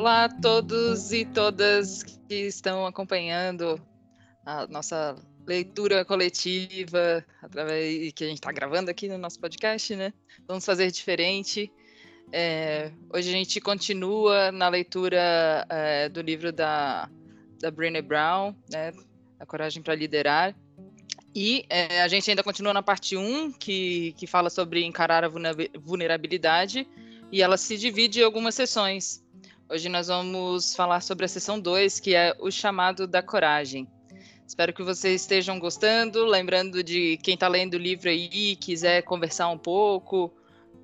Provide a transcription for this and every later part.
Olá a todos e todas que estão acompanhando a nossa leitura coletiva através que a gente está gravando aqui no nosso podcast, né? Vamos fazer diferente. É, hoje a gente continua na leitura é, do livro da, da Brené Brown, né? A Coragem para Liderar. E é, a gente ainda continua na parte 1, que, que fala sobre encarar a vulnerabilidade, e ela se divide em algumas sessões. Hoje nós vamos falar sobre a sessão 2, que é o chamado da coragem. Espero que vocês estejam gostando. Lembrando de quem está lendo o livro aí, quiser conversar um pouco,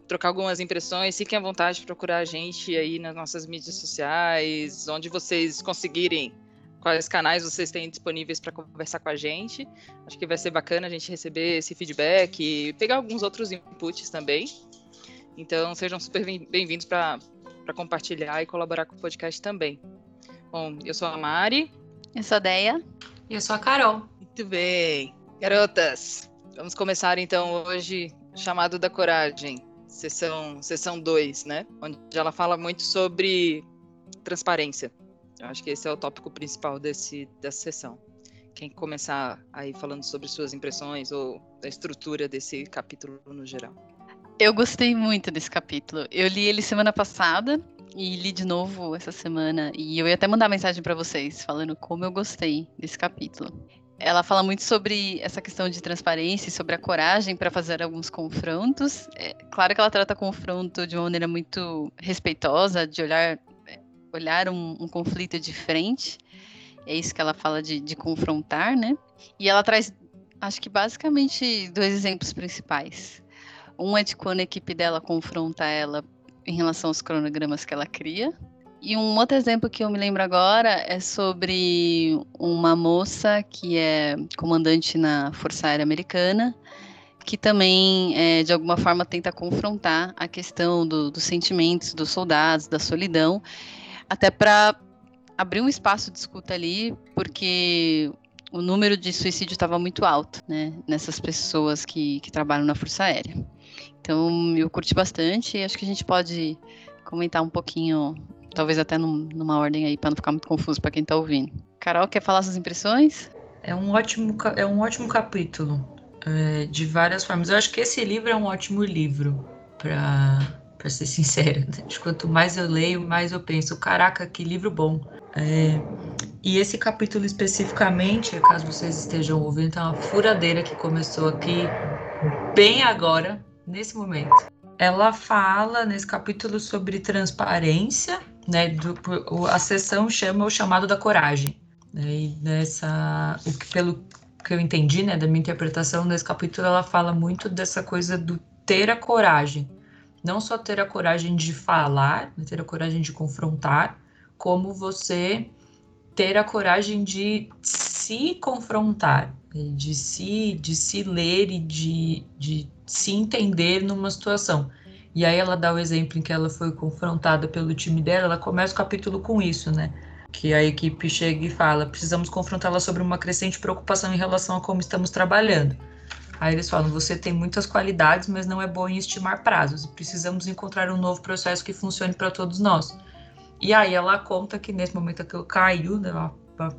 trocar algumas impressões, fiquem à vontade de procurar a gente aí nas nossas mídias sociais, onde vocês conseguirem, quais canais vocês têm disponíveis para conversar com a gente. Acho que vai ser bacana a gente receber esse feedback e pegar alguns outros inputs também. Então sejam super bem-vindos para para compartilhar e colaborar com o podcast também. Bom, eu sou a Mari. Eu sou a Deia. E eu sou a Carol. Muito bem. Garotas, vamos começar então hoje chamado da coragem, sessão sessão 2, né? Onde ela fala muito sobre transparência. Eu acho que esse é o tópico principal desse dessa sessão. Quem começar aí falando sobre suas impressões ou da estrutura desse capítulo no geral. Eu gostei muito desse capítulo. Eu li ele semana passada e li de novo essa semana. E eu ia até mandar mensagem para vocês falando como eu gostei desse capítulo. Ela fala muito sobre essa questão de transparência e sobre a coragem para fazer alguns confrontos. É, claro que ela trata confronto de uma maneira muito respeitosa, de olhar, olhar um, um conflito de frente. É isso que ela fala de, de confrontar, né? E ela traz, acho que basicamente, dois exemplos principais. Um é de quando a equipe dela confronta ela em relação aos cronogramas que ela cria. E um outro exemplo que eu me lembro agora é sobre uma moça que é comandante na Força Aérea Americana, que também, é, de alguma forma, tenta confrontar a questão do, dos sentimentos dos soldados, da solidão, até para abrir um espaço de escuta ali, porque o número de suicídio estava muito alto, né, nessas pessoas que, que trabalham na Força Aérea. Então, eu curti bastante e acho que a gente pode comentar um pouquinho, talvez até num, numa ordem aí, para não ficar muito confuso para quem está ouvindo. Carol, quer falar suas impressões? É um ótimo, é um ótimo capítulo, é, de várias formas. Eu acho que esse livro é um ótimo livro, para ser sincera. Né? Quanto mais eu leio, mais eu penso, caraca, que livro bom. É, e esse capítulo especificamente, caso vocês estejam ouvindo, é uma furadeira que começou aqui bem agora, nesse momento. Ela fala nesse capítulo sobre transparência, né? Do, a sessão chama o chamado da coragem. Né, e nessa, o que, pelo que eu entendi, né, da minha interpretação nesse capítulo, ela fala muito dessa coisa do ter a coragem. Não só ter a coragem de falar, né, ter a coragem de confrontar, como você ter a coragem de se confrontar, de se, de se ler e de, de se entender numa situação. E aí ela dá o exemplo em que ela foi confrontada pelo time dela, ela começa o capítulo com isso, né? Que a equipe chega e fala: precisamos confrontá-la sobre uma crescente preocupação em relação a como estamos trabalhando. Aí eles falam: você tem muitas qualidades, mas não é bom em estimar prazos. Precisamos encontrar um novo processo que funcione para todos nós. E aí ela conta que nesse momento que eu caiu, né, uma, uma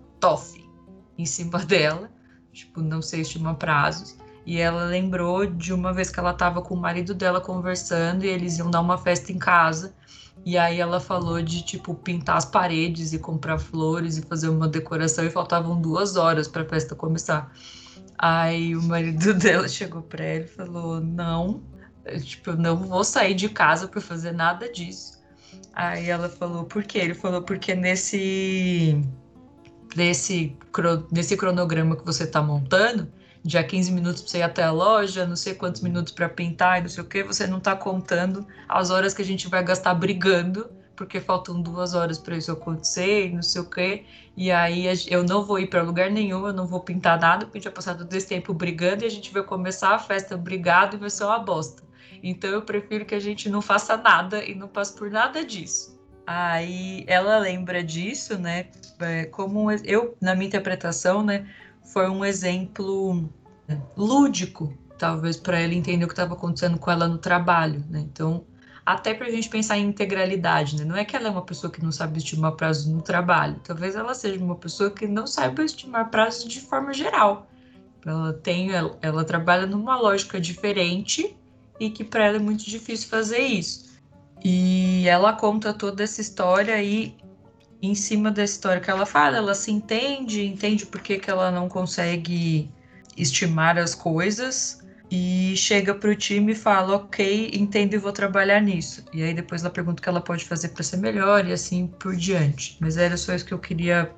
em cima dela, tipo, não sei estimar prazos. E ela lembrou de uma vez que ela estava com o marido dela conversando e eles iam dar uma festa em casa. E aí ela falou de tipo pintar as paredes e comprar flores e fazer uma decoração e faltavam duas horas para a festa começar. Aí o marido dela chegou para ela e falou: "Não, tipo, eu não vou sair de casa para fazer nada disso". Aí ela falou: "Por quê?". Ele falou: "Porque nesse nesse, nesse cronograma que você está montando, já 15 minutos para você ir até a loja, não sei quantos minutos para pintar e não sei o que, você não está contando as horas que a gente vai gastar brigando, porque faltam duas horas para isso acontecer e não sei o que. E aí eu não vou ir para lugar nenhum, eu não vou pintar nada, porque a gente vai passar todo esse tempo brigando e a gente vai começar a festa brigado e vai ser uma bosta. Então eu prefiro que a gente não faça nada e não passe por nada disso. Aí ela lembra disso, né? É, como eu, na minha interpretação, né? Foi um exemplo lúdico, talvez, para ela entender o que estava acontecendo com ela no trabalho. Né? Então, até para a gente pensar em integralidade, né? Não é que ela é uma pessoa que não sabe estimar prazos no trabalho, talvez ela seja uma pessoa que não saiba estimar prazos de forma geral. Ela tem, ela, ela trabalha numa lógica diferente e que para ela é muito difícil fazer isso. E ela conta toda essa história e em cima da história que ela fala, ela se entende, entende por que, que ela não consegue estimar as coisas e chega pro time e fala, ok, entendo e vou trabalhar nisso. E aí depois ela pergunta o que ela pode fazer para ser melhor e assim por diante. Mas era só isso que eu queria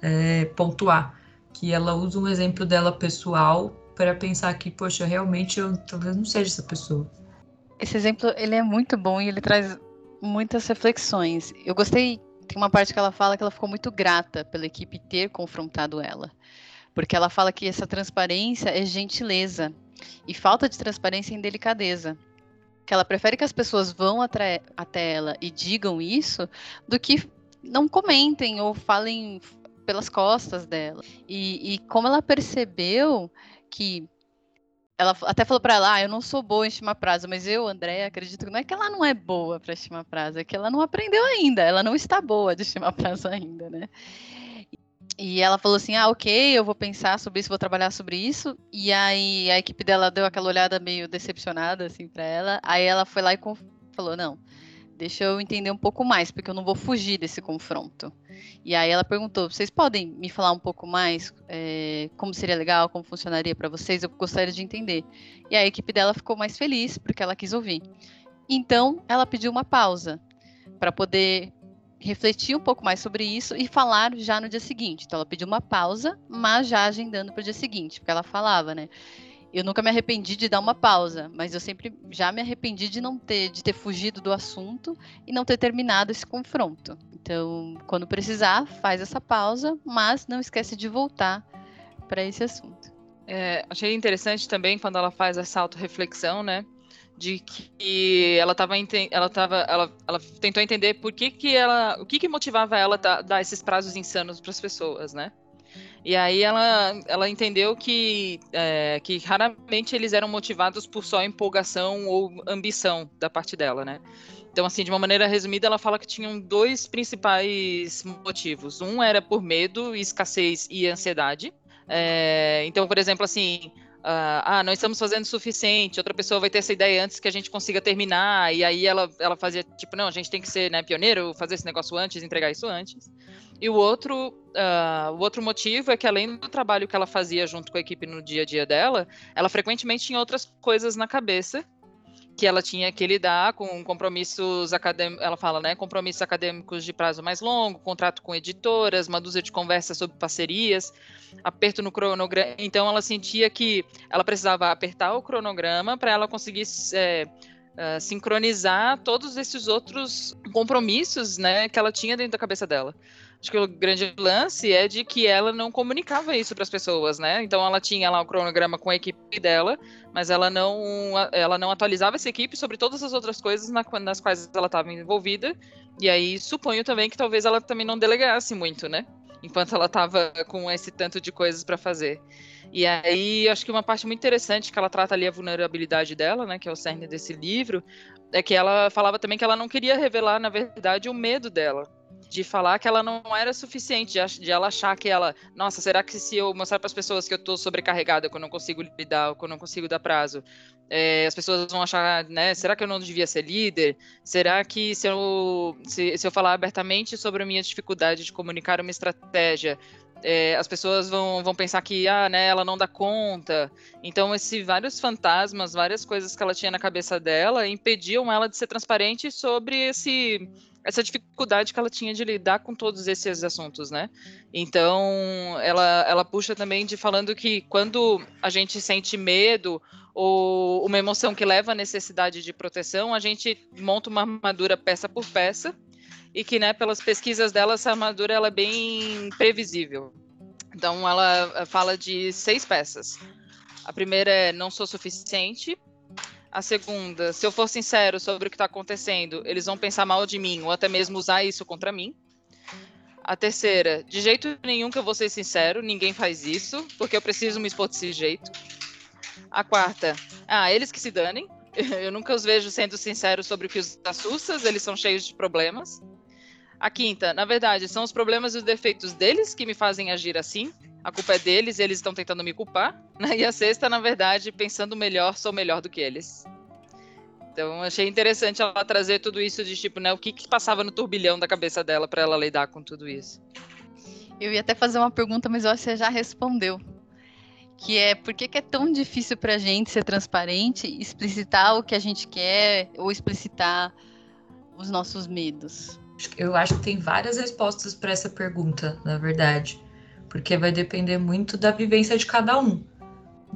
é, pontuar, que ela usa um exemplo dela pessoal para pensar que, poxa, realmente eu talvez não seja essa pessoa. Esse exemplo ele é muito bom e ele traz muitas reflexões. Eu gostei, tem uma parte que ela fala que ela ficou muito grata pela equipe ter confrontado ela. Porque ela fala que essa transparência é gentileza e falta de transparência em delicadeza. Que ela prefere que as pessoas vão até ela e digam isso do que não comentem ou falem pelas costas dela. E, e como ela percebeu que ela até falou para ela, ah, eu não sou boa em estimar prazo, mas eu, André, acredito que não é que ela não é boa para estimar prazo, é que ela não aprendeu ainda, ela não está boa de estimar prazo ainda, né? E ela falou assim: ah, ok, eu vou pensar sobre isso, vou trabalhar sobre isso. E aí a equipe dela deu aquela olhada meio decepcionada, assim, para ela. Aí ela foi lá e falou: não, deixa eu entender um pouco mais, porque eu não vou fugir desse confronto. E aí ela perguntou: vocês podem me falar um pouco mais é, como seria legal, como funcionaria para vocês? Eu gostaria de entender. E a equipe dela ficou mais feliz, porque ela quis ouvir. Então ela pediu uma pausa para poder refletir um pouco mais sobre isso e falar já no dia seguinte. Então ela pediu uma pausa, mas já agendando para o dia seguinte, porque ela falava, né? Eu nunca me arrependi de dar uma pausa, mas eu sempre já me arrependi de não ter, de ter fugido do assunto e não ter terminado esse confronto. Então, quando precisar, faz essa pausa, mas não esquece de voltar para esse assunto. É, achei interessante também quando ela faz essa auto-reflexão, né? de que ela estava ela tava, ela, ela tentou entender por que que ela, o que que motivava ela a dar esses prazos insanos para as pessoas, né? E aí ela, ela entendeu que, é, que raramente eles eram motivados por só empolgação ou ambição da parte dela, né? Então, assim, de uma maneira resumida, ela fala que tinham dois principais motivos. Um era por medo, escassez e ansiedade. É, então, por exemplo, assim, Uh, ah, não estamos fazendo o suficiente, outra pessoa vai ter essa ideia antes que a gente consiga terminar, e aí ela, ela fazia, tipo, não, a gente tem que ser né, pioneiro, fazer esse negócio antes, entregar isso antes. E o outro, uh, o outro motivo é que além do trabalho que ela fazia junto com a equipe no dia a dia dela, ela frequentemente tinha outras coisas na cabeça que ela tinha que lidar com compromissos acadêmicos, ela fala, né, compromissos acadêmicos de prazo mais longo, contrato com editoras, uma dúzia de conversas sobre parcerias, aperto no cronograma. Então ela sentia que ela precisava apertar o cronograma para ela conseguir é, uh, sincronizar todos esses outros compromissos, né, que ela tinha dentro da cabeça dela. Acho que o grande lance é de que ela não comunicava isso para as pessoas, né? Então ela tinha lá o cronograma com a equipe dela, mas ela não, ela não atualizava essa equipe sobre todas as outras coisas na, nas quais ela estava envolvida. E aí suponho também que talvez ela também não delegasse muito, né? Enquanto ela estava com esse tanto de coisas para fazer. E aí acho que uma parte muito interessante que ela trata ali a vulnerabilidade dela, né? Que é o cerne desse livro, é que ela falava também que ela não queria revelar, na verdade, o medo dela de falar que ela não era suficiente, de, de, ela achar que ela, nossa, será que se eu mostrar para as pessoas que eu estou sobrecarregada, que eu não consigo lidar, que eu não consigo dar prazo, é, as pessoas vão achar, né, será que eu não devia ser líder? Será que se eu, se, se eu falar abertamente sobre a minha dificuldade de comunicar uma estratégia, é, as pessoas vão, vão pensar que ah, né, ela não dá conta. Então, esses vários fantasmas, várias coisas que ela tinha na cabeça dela impediam ela de ser transparente sobre esse essa dificuldade que ela tinha de lidar com todos esses assuntos, né? Então, ela, ela puxa também de falando que quando a gente sente medo ou uma emoção que leva à necessidade de proteção, a gente monta uma armadura peça por peça e que, né, pelas pesquisas dela, essa armadura ela é bem previsível. Então, ela fala de seis peças. A primeira é não sou suficiente, a segunda, se eu for sincero sobre o que está acontecendo, eles vão pensar mal de mim ou até mesmo usar isso contra mim. A terceira, de jeito nenhum que eu vou ser sincero, ninguém faz isso, porque eu preciso me expor desse jeito. A quarta, ah, eles que se danem, eu nunca os vejo sendo sinceros sobre o que os assusta, eles são cheios de problemas. A quinta, na verdade, são os problemas e os defeitos deles que me fazem agir assim. A culpa é deles, eles estão tentando me culpar. Né? E a sexta, na verdade, pensando melhor, sou melhor do que eles. Então, achei interessante ela trazer tudo isso de tipo, né, o que, que passava no turbilhão da cabeça dela para ela lidar com tudo isso. Eu ia até fazer uma pergunta, mas eu acho que você já respondeu. Que é por que, que é tão difícil para a gente ser transparente, explicitar o que a gente quer ou explicitar os nossos medos? Eu acho que tem várias respostas para essa pergunta, na verdade, porque vai depender muito da vivência de cada um.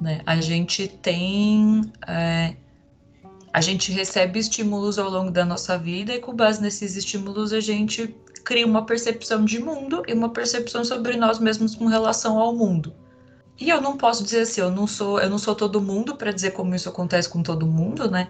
Né? A gente tem. É, a gente recebe estímulos ao longo da nossa vida e, com base nesses estímulos, a gente cria uma percepção de mundo e uma percepção sobre nós mesmos com relação ao mundo. E eu não posso dizer assim, eu não sou, eu não sou todo mundo para dizer como isso acontece com todo mundo, né?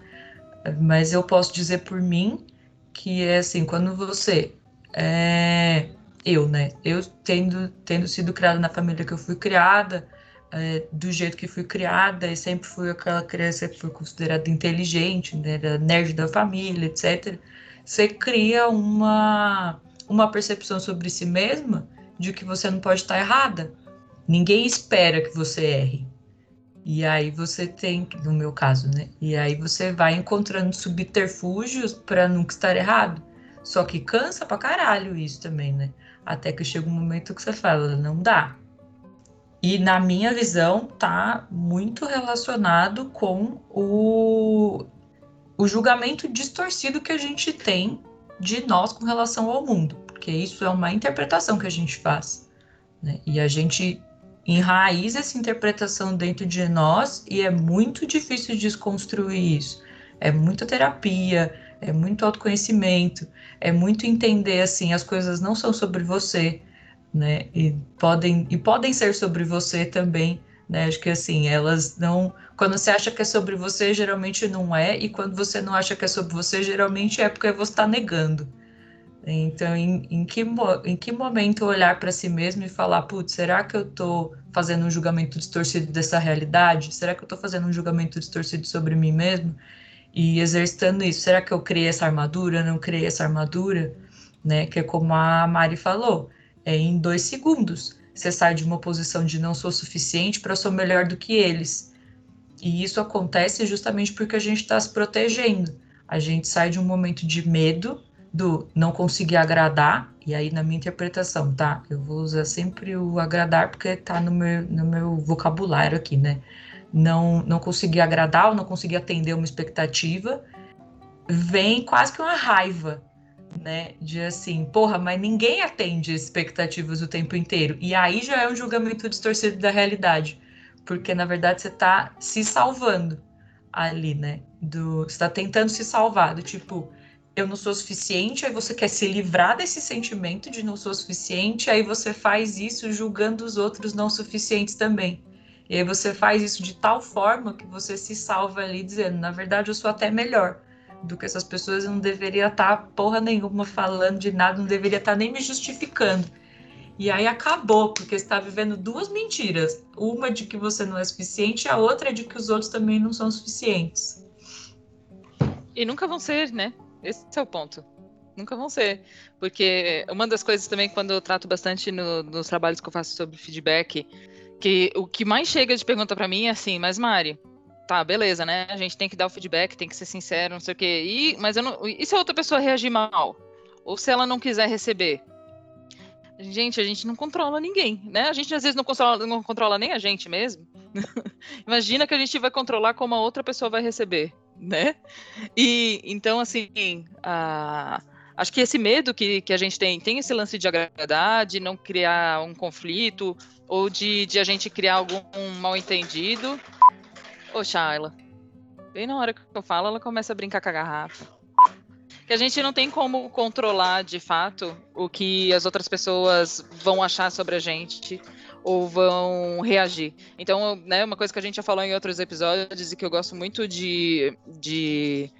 Mas eu posso dizer por mim que é assim, quando você é, eu, né? Eu tendo, tendo sido criada na família que eu fui criada, é, do jeito que fui criada, e sempre fui aquela criança que foi considerada inteligente, né? Era nerd da família, etc. Você cria uma, uma percepção sobre si mesma de que você não pode estar errada. Ninguém espera que você erre. E aí você tem, no meu caso, né? E aí você vai encontrando subterfúgios para nunca estar errado. Só que cansa pra caralho isso também, né? Até que chega um momento que você fala, não dá. E na minha visão, tá muito relacionado com o, o julgamento distorcido que a gente tem de nós com relação ao mundo. Porque isso é uma interpretação que a gente faz. Né? E a gente enraiza essa interpretação dentro de nós e é muito difícil desconstruir isso. É muita terapia, é muito autoconhecimento, é muito entender assim, as coisas não são sobre você, né? E podem e podem ser sobre você também, né? Acho que assim, elas não, quando você acha que é sobre você, geralmente não é, e quando você não acha que é sobre você, geralmente é porque você está negando. Então, em, em, que, em que momento olhar para si mesmo e falar, putz, será que eu estou fazendo um julgamento distorcido dessa realidade? Será que eu estou fazendo um julgamento distorcido sobre mim mesmo? E exercitando isso, será que eu criei essa armadura? Não criei essa armadura? Né? Que é como a Mari falou, é em dois segundos. Você sai de uma posição de não sou suficiente para sou melhor do que eles. E isso acontece justamente porque a gente está se protegendo. A gente sai de um momento de medo do não conseguir agradar, e aí na minha interpretação, tá? Eu vou usar sempre o agradar porque tá no meu, no meu vocabulário aqui, né? Não, não conseguir agradar ou não conseguir atender uma expectativa, vem quase que uma raiva, né? De assim, porra, mas ninguém atende expectativas o tempo inteiro. E aí já é um julgamento distorcido da realidade, porque na verdade você tá se salvando ali, né? Do, você tá tentando se salvar, do tipo, eu não sou suficiente, aí você quer se livrar desse sentimento de não sou suficiente, aí você faz isso julgando os outros não suficientes também. E aí você faz isso de tal forma que você se salva ali dizendo, na verdade eu sou até melhor do que essas pessoas, eu não deveria estar tá porra nenhuma falando de nada, não deveria estar tá nem me justificando. E aí acabou, porque está vivendo duas mentiras. Uma de que você não é suficiente e a outra de que os outros também não são suficientes. E nunca vão ser, né? Esse é o ponto. Nunca vão ser. Porque uma das coisas também, quando eu trato bastante no, nos trabalhos que eu faço sobre feedback, que o que mais chega de pergunta para mim é assim, mas Mari, tá, beleza, né? A gente tem que dar o feedback, tem que ser sincero, não sei o quê. E, mas eu não, e se a outra pessoa reagir mal? Ou se ela não quiser receber? Gente, a gente não controla ninguém, né? A gente às vezes não controla, não controla nem a gente mesmo. Imagina que a gente vai controlar como a outra pessoa vai receber né? E então, assim, a, acho que esse medo que, que a gente tem, tem esse lance de agradar, de não criar um conflito, ou de, de a gente criar algum mal entendido. Ô, Shaila, bem na hora que eu falo, ela começa a brincar com a garrafa. Que a gente não tem como controlar de fato o que as outras pessoas vão achar sobre a gente ou vão reagir. Então, né, uma coisa que a gente já falou em outros episódios e que eu gosto muito de, de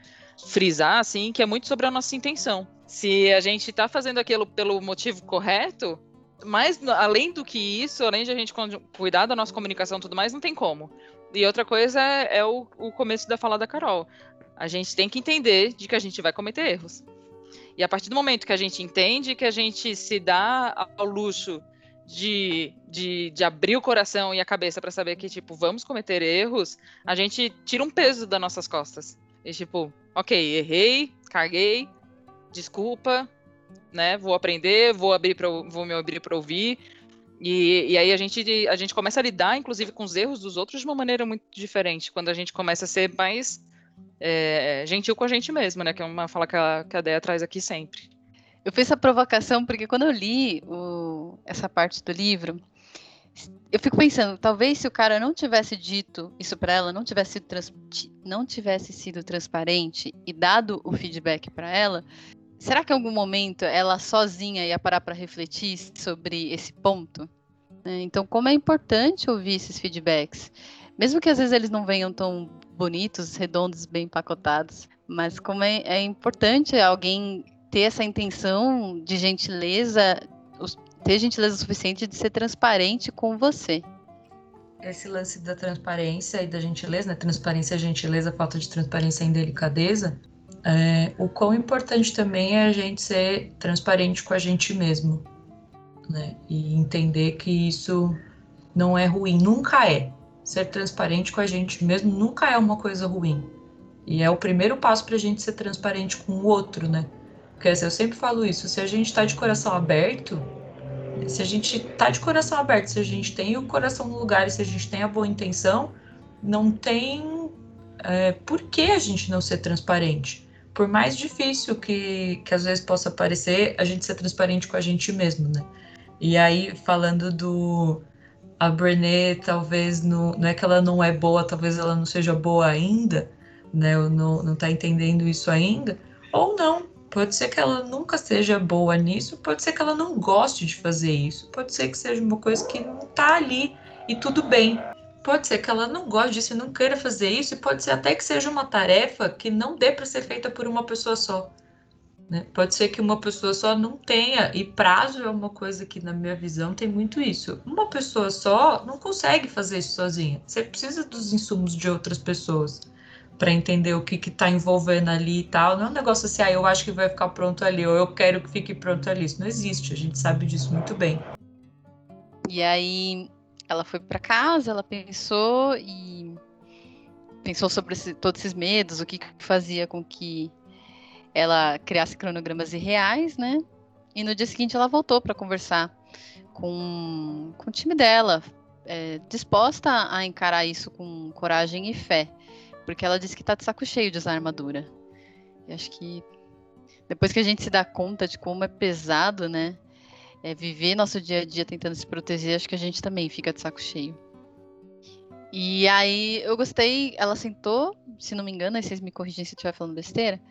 frisar, assim, que é muito sobre a nossa intenção. Se a gente está fazendo aquilo pelo motivo correto, mas além do que isso, além de a gente cuidar da nossa comunicação e tudo mais, não tem como. E outra coisa é, é o, o, começo da fala da Carol. a gente tem que entender de que a gente vai cometer erros. E a partir do momento que a gente entende que a gente se dá ao luxo de, de, de abrir o coração e a cabeça para saber que, tipo, vamos cometer erros, a gente tira um peso das nossas costas. E, tipo, ok, errei, caguei, desculpa, né? Vou aprender, vou abrir para vou me abrir para ouvir. E, e aí a gente, a gente começa a lidar, inclusive, com os erros dos outros de uma maneira muito diferente, quando a gente começa a ser mais é, gentil com a gente mesmo, né? Que é uma fala que a, que a traz aqui sempre. Eu fiz essa provocação porque quando eu li o, essa parte do livro, eu fico pensando, talvez se o cara não tivesse dito isso para ela, não tivesse, trans, não tivesse sido transparente e dado o feedback para ela, será que em algum momento ela sozinha ia parar para refletir sobre esse ponto? É, então, como é importante ouvir esses feedbacks, mesmo que às vezes eles não venham tão bonitos, redondos, bem empacotados, mas como é, é importante alguém ter essa intenção de gentileza, ter gentileza suficiente de ser transparente com você. Esse lance da transparência e da gentileza, né? Transparência, gentileza, falta de transparência e indelicadeza. É, o quão importante também é a gente ser transparente com a gente mesmo, né? E entender que isso não é ruim, nunca é. Ser transparente com a gente mesmo nunca é uma coisa ruim. E é o primeiro passo para a gente ser transparente com o outro, né? Porque assim, eu sempre falo isso, se a gente está de coração aberto, se a gente está de coração aberto, se a gente tem o coração no lugar e se a gente tem a boa intenção, não tem é, por que a gente não ser transparente. Por mais difícil que, que às vezes possa parecer, a gente ser transparente com a gente mesmo, né? E aí, falando do. A Brené, talvez não, não é que ela não é boa, talvez ela não seja boa ainda, né? Eu não, não tá entendendo isso ainda. Ou não, Pode ser que ela nunca seja boa nisso, pode ser que ela não goste de fazer isso, pode ser que seja uma coisa que não tá ali e tudo bem. Pode ser que ela não goste disso e não queira fazer isso, e pode ser até que seja uma tarefa que não dê para ser feita por uma pessoa só. Né? Pode ser que uma pessoa só não tenha, e prazo é uma coisa que, na minha visão, tem muito isso. Uma pessoa só não consegue fazer isso sozinha. Você precisa dos insumos de outras pessoas para entender o que está envolvendo ali e tal. Não é um negócio assim, ah, eu acho que vai ficar pronto ali, ou eu quero que fique pronto ali. Isso não existe, a gente sabe disso muito bem. E aí ela foi para casa, ela pensou e pensou sobre esse, todos esses medos, o que, que fazia com que ela criasse cronogramas irreais, né? E no dia seguinte ela voltou para conversar com, com o time dela, é, disposta a encarar isso com coragem e fé. Porque ela disse que tá de saco cheio de usar armadura. E acho que depois que a gente se dá conta de como é pesado, né? É, viver nosso dia a dia tentando se proteger, acho que a gente também fica de saco cheio. E aí eu gostei, ela sentou, se não me engano, aí vocês me corrigem se eu estiver falando besteira.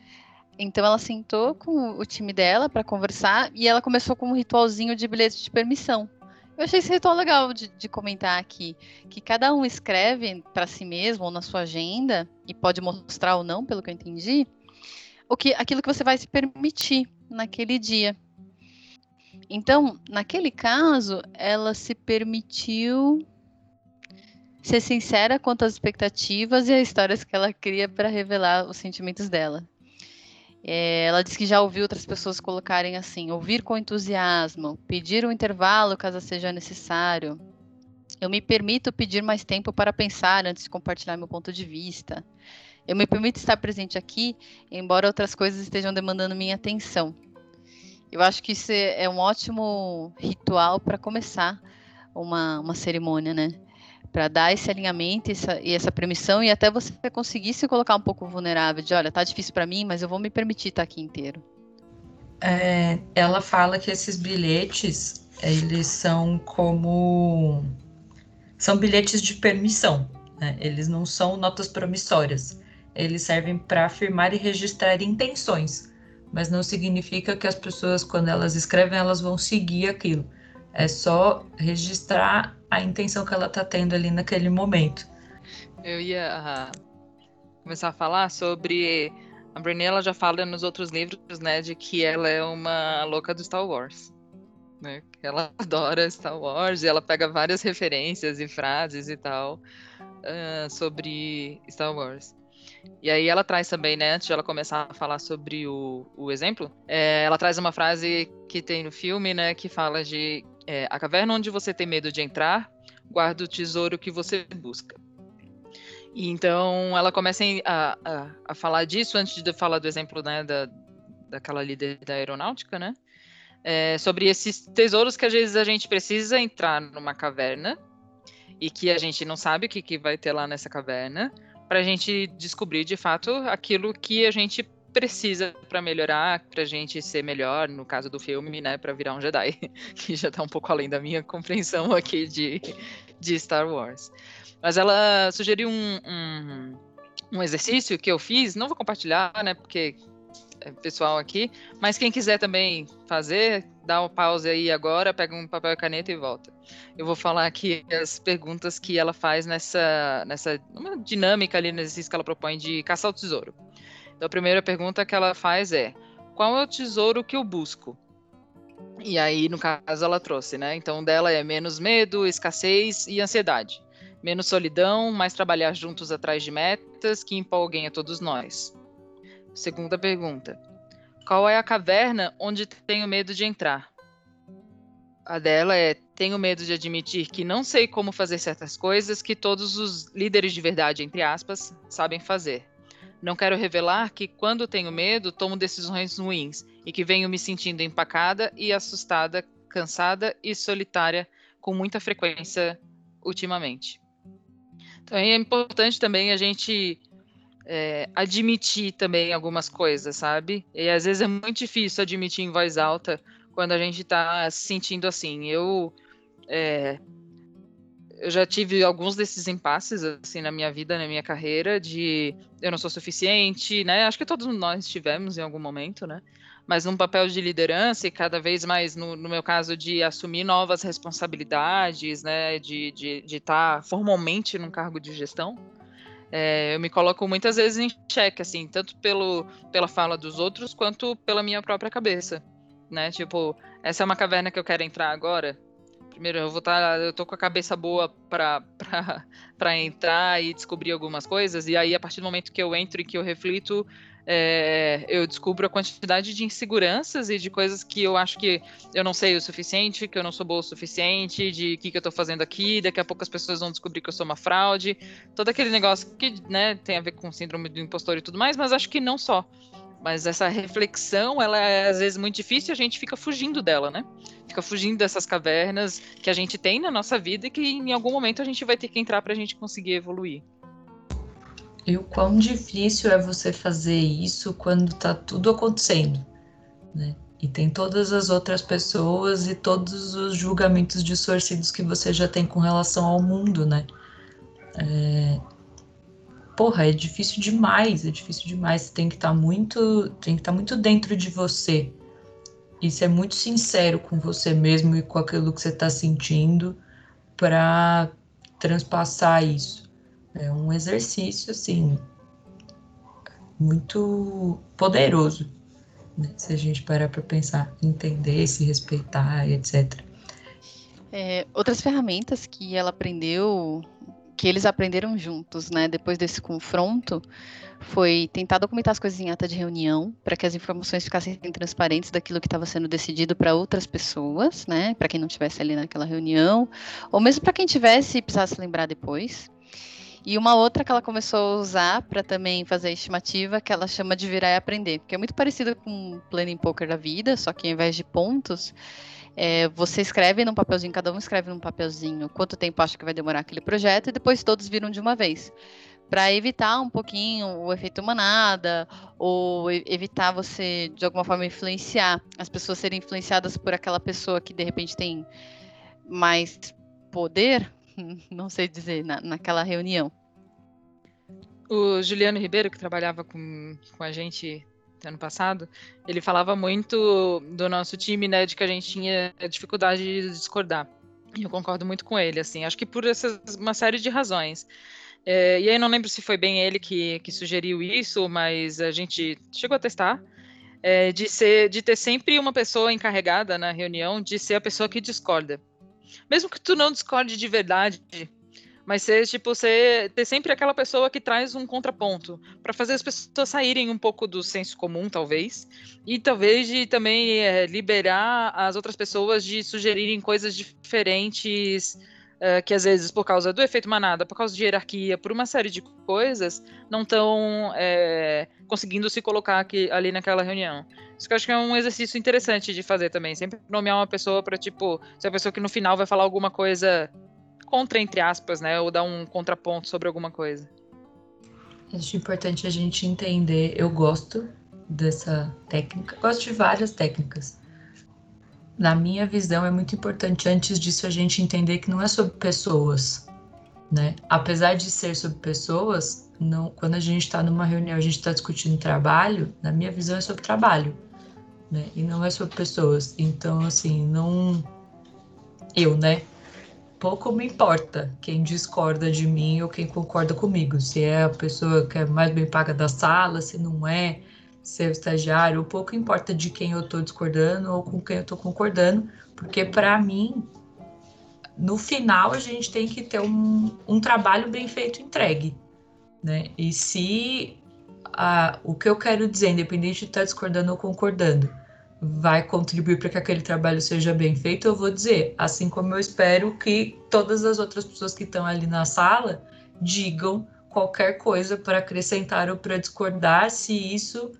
Então ela sentou com o time dela para conversar e ela começou com um ritualzinho de bilhete de permissão. Eu achei esse ritual legal de, de comentar aqui, que cada um escreve para si mesmo ou na sua agenda, e pode mostrar ou não, pelo que eu entendi, o que, aquilo que você vai se permitir naquele dia. Então, naquele caso, ela se permitiu ser sincera quanto às expectativas e as histórias que ela cria para revelar os sentimentos dela. É, ela diz que já ouviu outras pessoas colocarem assim: ouvir com entusiasmo, pedir um intervalo caso seja necessário. Eu me permito pedir mais tempo para pensar antes de compartilhar meu ponto de vista. Eu me permito estar presente aqui, embora outras coisas estejam demandando minha atenção. Eu acho que isso é um ótimo ritual para começar uma, uma cerimônia, né? para dar esse alinhamento e essa, e essa, permissão e até você conseguir se colocar um pouco vulnerável de, olha, tá difícil para mim, mas eu vou me permitir estar aqui inteiro. É, ela fala que esses bilhetes, eles são como são bilhetes de permissão, né? Eles não são notas promissórias. Eles servem para afirmar e registrar intenções, mas não significa que as pessoas, quando elas escrevem, elas vão seguir aquilo. É só registrar a intenção que ela está tendo ali naquele momento. Eu ia começar a falar sobre a Brené, ela já fala nos outros livros, né, de que ela é uma louca do Star Wars. Né? Ela adora Star Wars e ela pega várias referências e frases e tal uh, sobre Star Wars. E aí ela traz também, né, antes de ela começar a falar sobre o, o exemplo, é, ela traz uma frase que tem no filme, né, que fala de é, a caverna onde você tem medo de entrar, guarda o tesouro que você busca. E então ela começa a, a, a, falar disso antes de falar do exemplo né, da, daquela líder da aeronáutica, né? É, sobre esses tesouros que às vezes a gente precisa entrar numa caverna e que a gente não sabe o que, que vai ter lá nessa caverna, para a gente descobrir de fato aquilo que a gente precisa para melhorar, para a gente ser melhor, no caso do filme, né, para virar um Jedi, que já está um pouco além da minha compreensão aqui de, de Star Wars. Mas ela sugeriu um, um, um exercício que eu fiz, não vou compartilhar, né, porque pessoal aqui, mas quem quiser também fazer, dá uma pausa aí agora, pega um papel e caneta e volta. Eu vou falar aqui as perguntas que ela faz nessa, nessa uma dinâmica ali, nesse exercício que ela propõe de caçar o tesouro. Então, a primeira pergunta que ela faz é: qual é o tesouro que eu busco? E aí, no caso, ela trouxe, né? Então, dela é menos medo, escassez e ansiedade. Menos solidão, mais trabalhar juntos atrás de metas que empolguem a todos nós. Segunda pergunta: Qual é a caverna onde tenho medo de entrar? A dela é: Tenho medo de admitir que não sei como fazer certas coisas que todos os líderes de verdade, entre aspas, sabem fazer. Não quero revelar que, quando tenho medo, tomo decisões ruins e que venho me sentindo empacada e assustada, cansada e solitária com muita frequência ultimamente. Então é importante também a gente é, admitir também algumas coisas, sabe? E às vezes é muito difícil admitir em voz alta quando a gente está se sentindo assim. Eu é, eu já tive alguns desses impasses assim na minha vida, na minha carreira, de eu não sou suficiente, né? Acho que todos nós tivemos em algum momento, né? Mas num papel de liderança e cada vez mais, no, no meu caso, de assumir novas responsabilidades, né? De estar de, de tá formalmente num cargo de gestão. É, eu me coloco muitas vezes em xeque, assim, tanto pelo, pela fala dos outros quanto pela minha própria cabeça, né? Tipo, essa é uma caverna que eu quero entrar agora, Primeiro, eu vou estar. Tá, eu tô com a cabeça boa para entrar e descobrir algumas coisas, e aí, a partir do momento que eu entro e que eu reflito, é, eu descubro a quantidade de inseguranças e de coisas que eu acho que eu não sei o suficiente, que eu não sou boa o suficiente, de o que, que eu estou fazendo aqui, daqui a pouco as pessoas vão descobrir que eu sou uma fraude, todo aquele negócio que né, tem a ver com síndrome do impostor e tudo mais, mas acho que não só. Mas essa reflexão, ela é às vezes muito difícil e a gente fica fugindo dela, né? Fica fugindo dessas cavernas que a gente tem na nossa vida e que em algum momento a gente vai ter que entrar para a gente conseguir evoluir. E o quão difícil é você fazer isso quando tá tudo acontecendo, né? E tem todas as outras pessoas e todos os julgamentos distorcidos que você já tem com relação ao mundo, né? É, porra, é difícil demais, é difícil demais. Você tem que estar tá muito, tem que estar tá muito dentro de você. E ser muito sincero com você mesmo e com aquilo que você está sentindo para transpassar isso. É um exercício, assim, muito poderoso, né? se a gente parar para pensar, entender, se respeitar, etc. É, outras ferramentas que ela aprendeu que eles aprenderam juntos, né, depois desse confronto, foi tentar documentar as coisas em ata de reunião, para que as informações ficassem transparentes daquilo que estava sendo decidido para outras pessoas, né, para quem não estivesse ali naquela reunião, ou mesmo para quem tivesse e precisasse lembrar depois. E uma outra que ela começou a usar para também fazer a estimativa, que ela chama de virar e aprender, que é muito parecida com o planning poker da vida, só que ao invés de pontos, é, você escreve num papelzinho, cada um escreve num papelzinho quanto tempo acha que vai demorar aquele projeto e depois todos viram de uma vez. Para evitar um pouquinho o efeito manada, ou evitar você, de alguma forma, influenciar, as pessoas serem influenciadas por aquela pessoa que de repente tem mais poder, não sei dizer, na, naquela reunião. O Juliano Ribeiro, que trabalhava com, com a gente ano passado, ele falava muito do nosso time, né, de que a gente tinha dificuldade de discordar. E eu concordo muito com ele, assim, acho que por essas, uma série de razões. É, e aí não lembro se foi bem ele que, que sugeriu isso, mas a gente chegou a testar. É, de ser, de ter sempre uma pessoa encarregada na reunião de ser a pessoa que discorda. Mesmo que tu não discorde de verdade, mas ser tipo ser ter sempre aquela pessoa que traz um contraponto para fazer as pessoas saírem um pouco do senso comum talvez e talvez de também é, liberar as outras pessoas de sugerirem coisas diferentes uh, que às vezes por causa do efeito manada por causa de hierarquia por uma série de coisas não estão é, conseguindo se colocar aqui, ali naquela reunião isso que eu acho que é um exercício interessante de fazer também sempre nomear uma pessoa para tipo ser a pessoa que no final vai falar alguma coisa contra, entre aspas, né? Ou dar um contraponto sobre alguma coisa. Acho importante a gente entender. Eu gosto dessa técnica, gosto de várias técnicas. Na minha visão, é muito importante antes disso a gente entender que não é sobre pessoas, né? Apesar de ser sobre pessoas, não, quando a gente está numa reunião, a gente está discutindo trabalho, na minha visão é sobre trabalho, né? E não é sobre pessoas. Então, assim, não. Eu, né? pouco me importa quem discorda de mim ou quem concorda comigo. Se é a pessoa que é mais bem paga da sala, se não é, se o estagiário, pouco importa de quem eu estou discordando ou com quem eu estou concordando, porque para mim, no final, a gente tem que ter um, um trabalho bem feito entregue. Né? E se a, o que eu quero dizer, independente de estar tá discordando ou concordando, vai contribuir para que aquele trabalho seja bem feito, eu vou dizer, assim como eu espero que todas as outras pessoas que estão ali na sala digam qualquer coisa para acrescentar ou para discordar se isso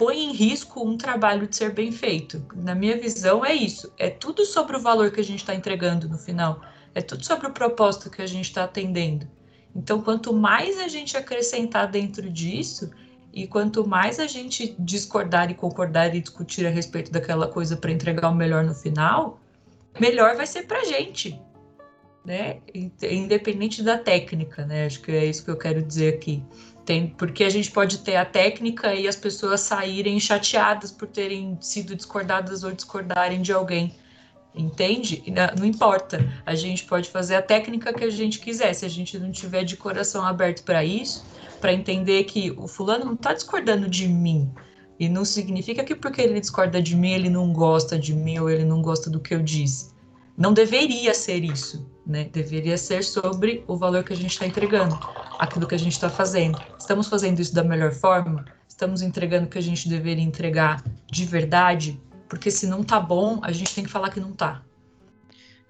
põe em risco um trabalho de ser bem feito. Na minha visão, é isso. É tudo sobre o valor que a gente está entregando no final. É tudo sobre o propósito que a gente está atendendo. Então, quanto mais a gente acrescentar dentro disso, e quanto mais a gente discordar e concordar e discutir a respeito daquela coisa para entregar o melhor no final, melhor vai ser para a gente, né? Independente da técnica, né? Acho que é isso que eu quero dizer aqui. Tem, porque a gente pode ter a técnica e as pessoas saírem chateadas por terem sido discordadas ou discordarem de alguém. Entende? Não importa. A gente pode fazer a técnica que a gente quiser. Se a gente não tiver de coração aberto para isso, para entender que o fulano não está discordando de mim. E não significa que porque ele discorda de mim, ele não gosta de mim ou ele não gosta do que eu disse. Não deveria ser isso, né? Deveria ser sobre o valor que a gente está entregando, aquilo que a gente está fazendo. Estamos fazendo isso da melhor forma? Estamos entregando o que a gente deveria entregar de verdade? Porque se não tá bom, a gente tem que falar que não tá.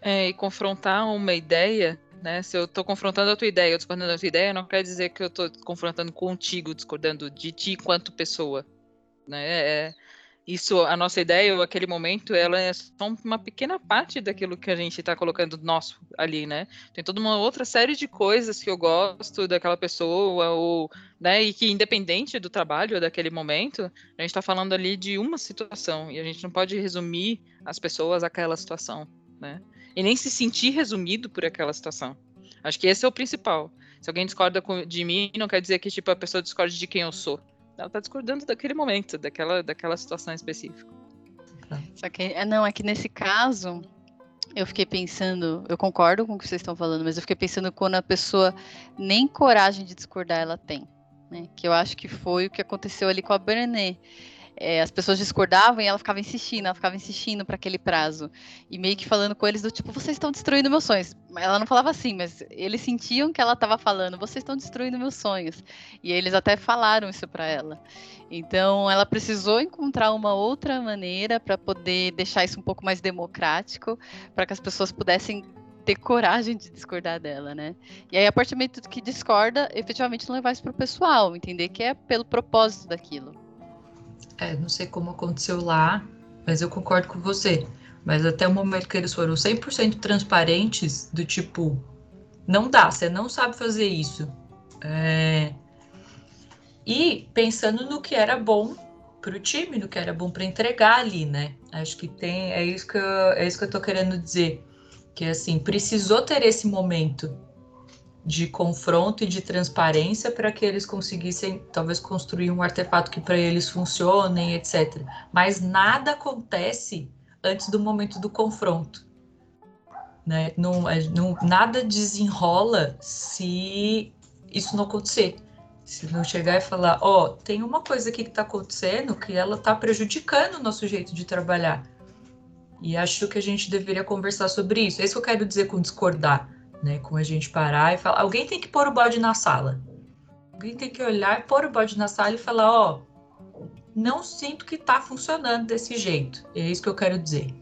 É, e confrontar uma ideia né? Se eu estou confrontando a tua ideia, eu discordando da tua ideia, não quer dizer que eu estou confrontando contigo, discordando de ti enquanto pessoa, né? É, isso, a nossa ideia, ou aquele momento, ela é só uma pequena parte daquilo que a gente está colocando nosso ali, né? Tem toda uma outra série de coisas que eu gosto daquela pessoa, ou, né, e que independente do trabalho ou daquele momento, a gente está falando ali de uma situação, e a gente não pode resumir as pessoas àquela situação, né? e nem se sentir resumido por aquela situação. Acho que esse é o principal. Se alguém discorda de mim, não quer dizer que tipo a pessoa discorde de quem eu sou. Ela está discordando daquele momento, daquela, daquela situação específica. Só que, é, não, é que nesse caso, eu fiquei pensando, eu concordo com o que vocês estão falando, mas eu fiquei pensando quando a pessoa nem coragem de discordar ela tem. Né? Que eu acho que foi o que aconteceu ali com a Brené é, as pessoas discordavam e ela ficava insistindo, ela ficava insistindo para aquele prazo. E meio que falando com eles do tipo, vocês estão destruindo meus sonhos. Ela não falava assim, mas eles sentiam que ela estava falando, vocês estão destruindo meus sonhos. E eles até falaram isso para ela. Então ela precisou encontrar uma outra maneira para poder deixar isso um pouco mais democrático, para que as pessoas pudessem ter coragem de discordar dela, né? E aí, a partir do momento que discorda, efetivamente levar isso pro pessoal, entender que é pelo propósito daquilo. É, não sei como aconteceu lá, mas eu concordo com você. Mas até o momento que eles foram 100% transparentes, do tipo, não dá, você não sabe fazer isso. É... E pensando no que era bom para o time, no que era bom para entregar ali, né? Acho que tem, é isso que eu, é isso que eu tô querendo dizer, que assim, precisou ter esse momento de confronto e de transparência para que eles conseguissem talvez construir um artefato que para eles funcione, etc. Mas nada acontece antes do momento do confronto. Né? Não, é, não, nada desenrola se isso não acontecer. Se não chegar e falar, ó, oh, tem uma coisa aqui que está acontecendo que ela está prejudicando o nosso jeito de trabalhar. E acho que a gente deveria conversar sobre isso. É isso que eu quero dizer com discordar né? Com a gente parar e falar, alguém tem que pôr o bode na sala. Alguém tem que olhar, pôr o bode na sala e falar, ó, oh, não sinto que está funcionando desse jeito. É isso que eu quero dizer.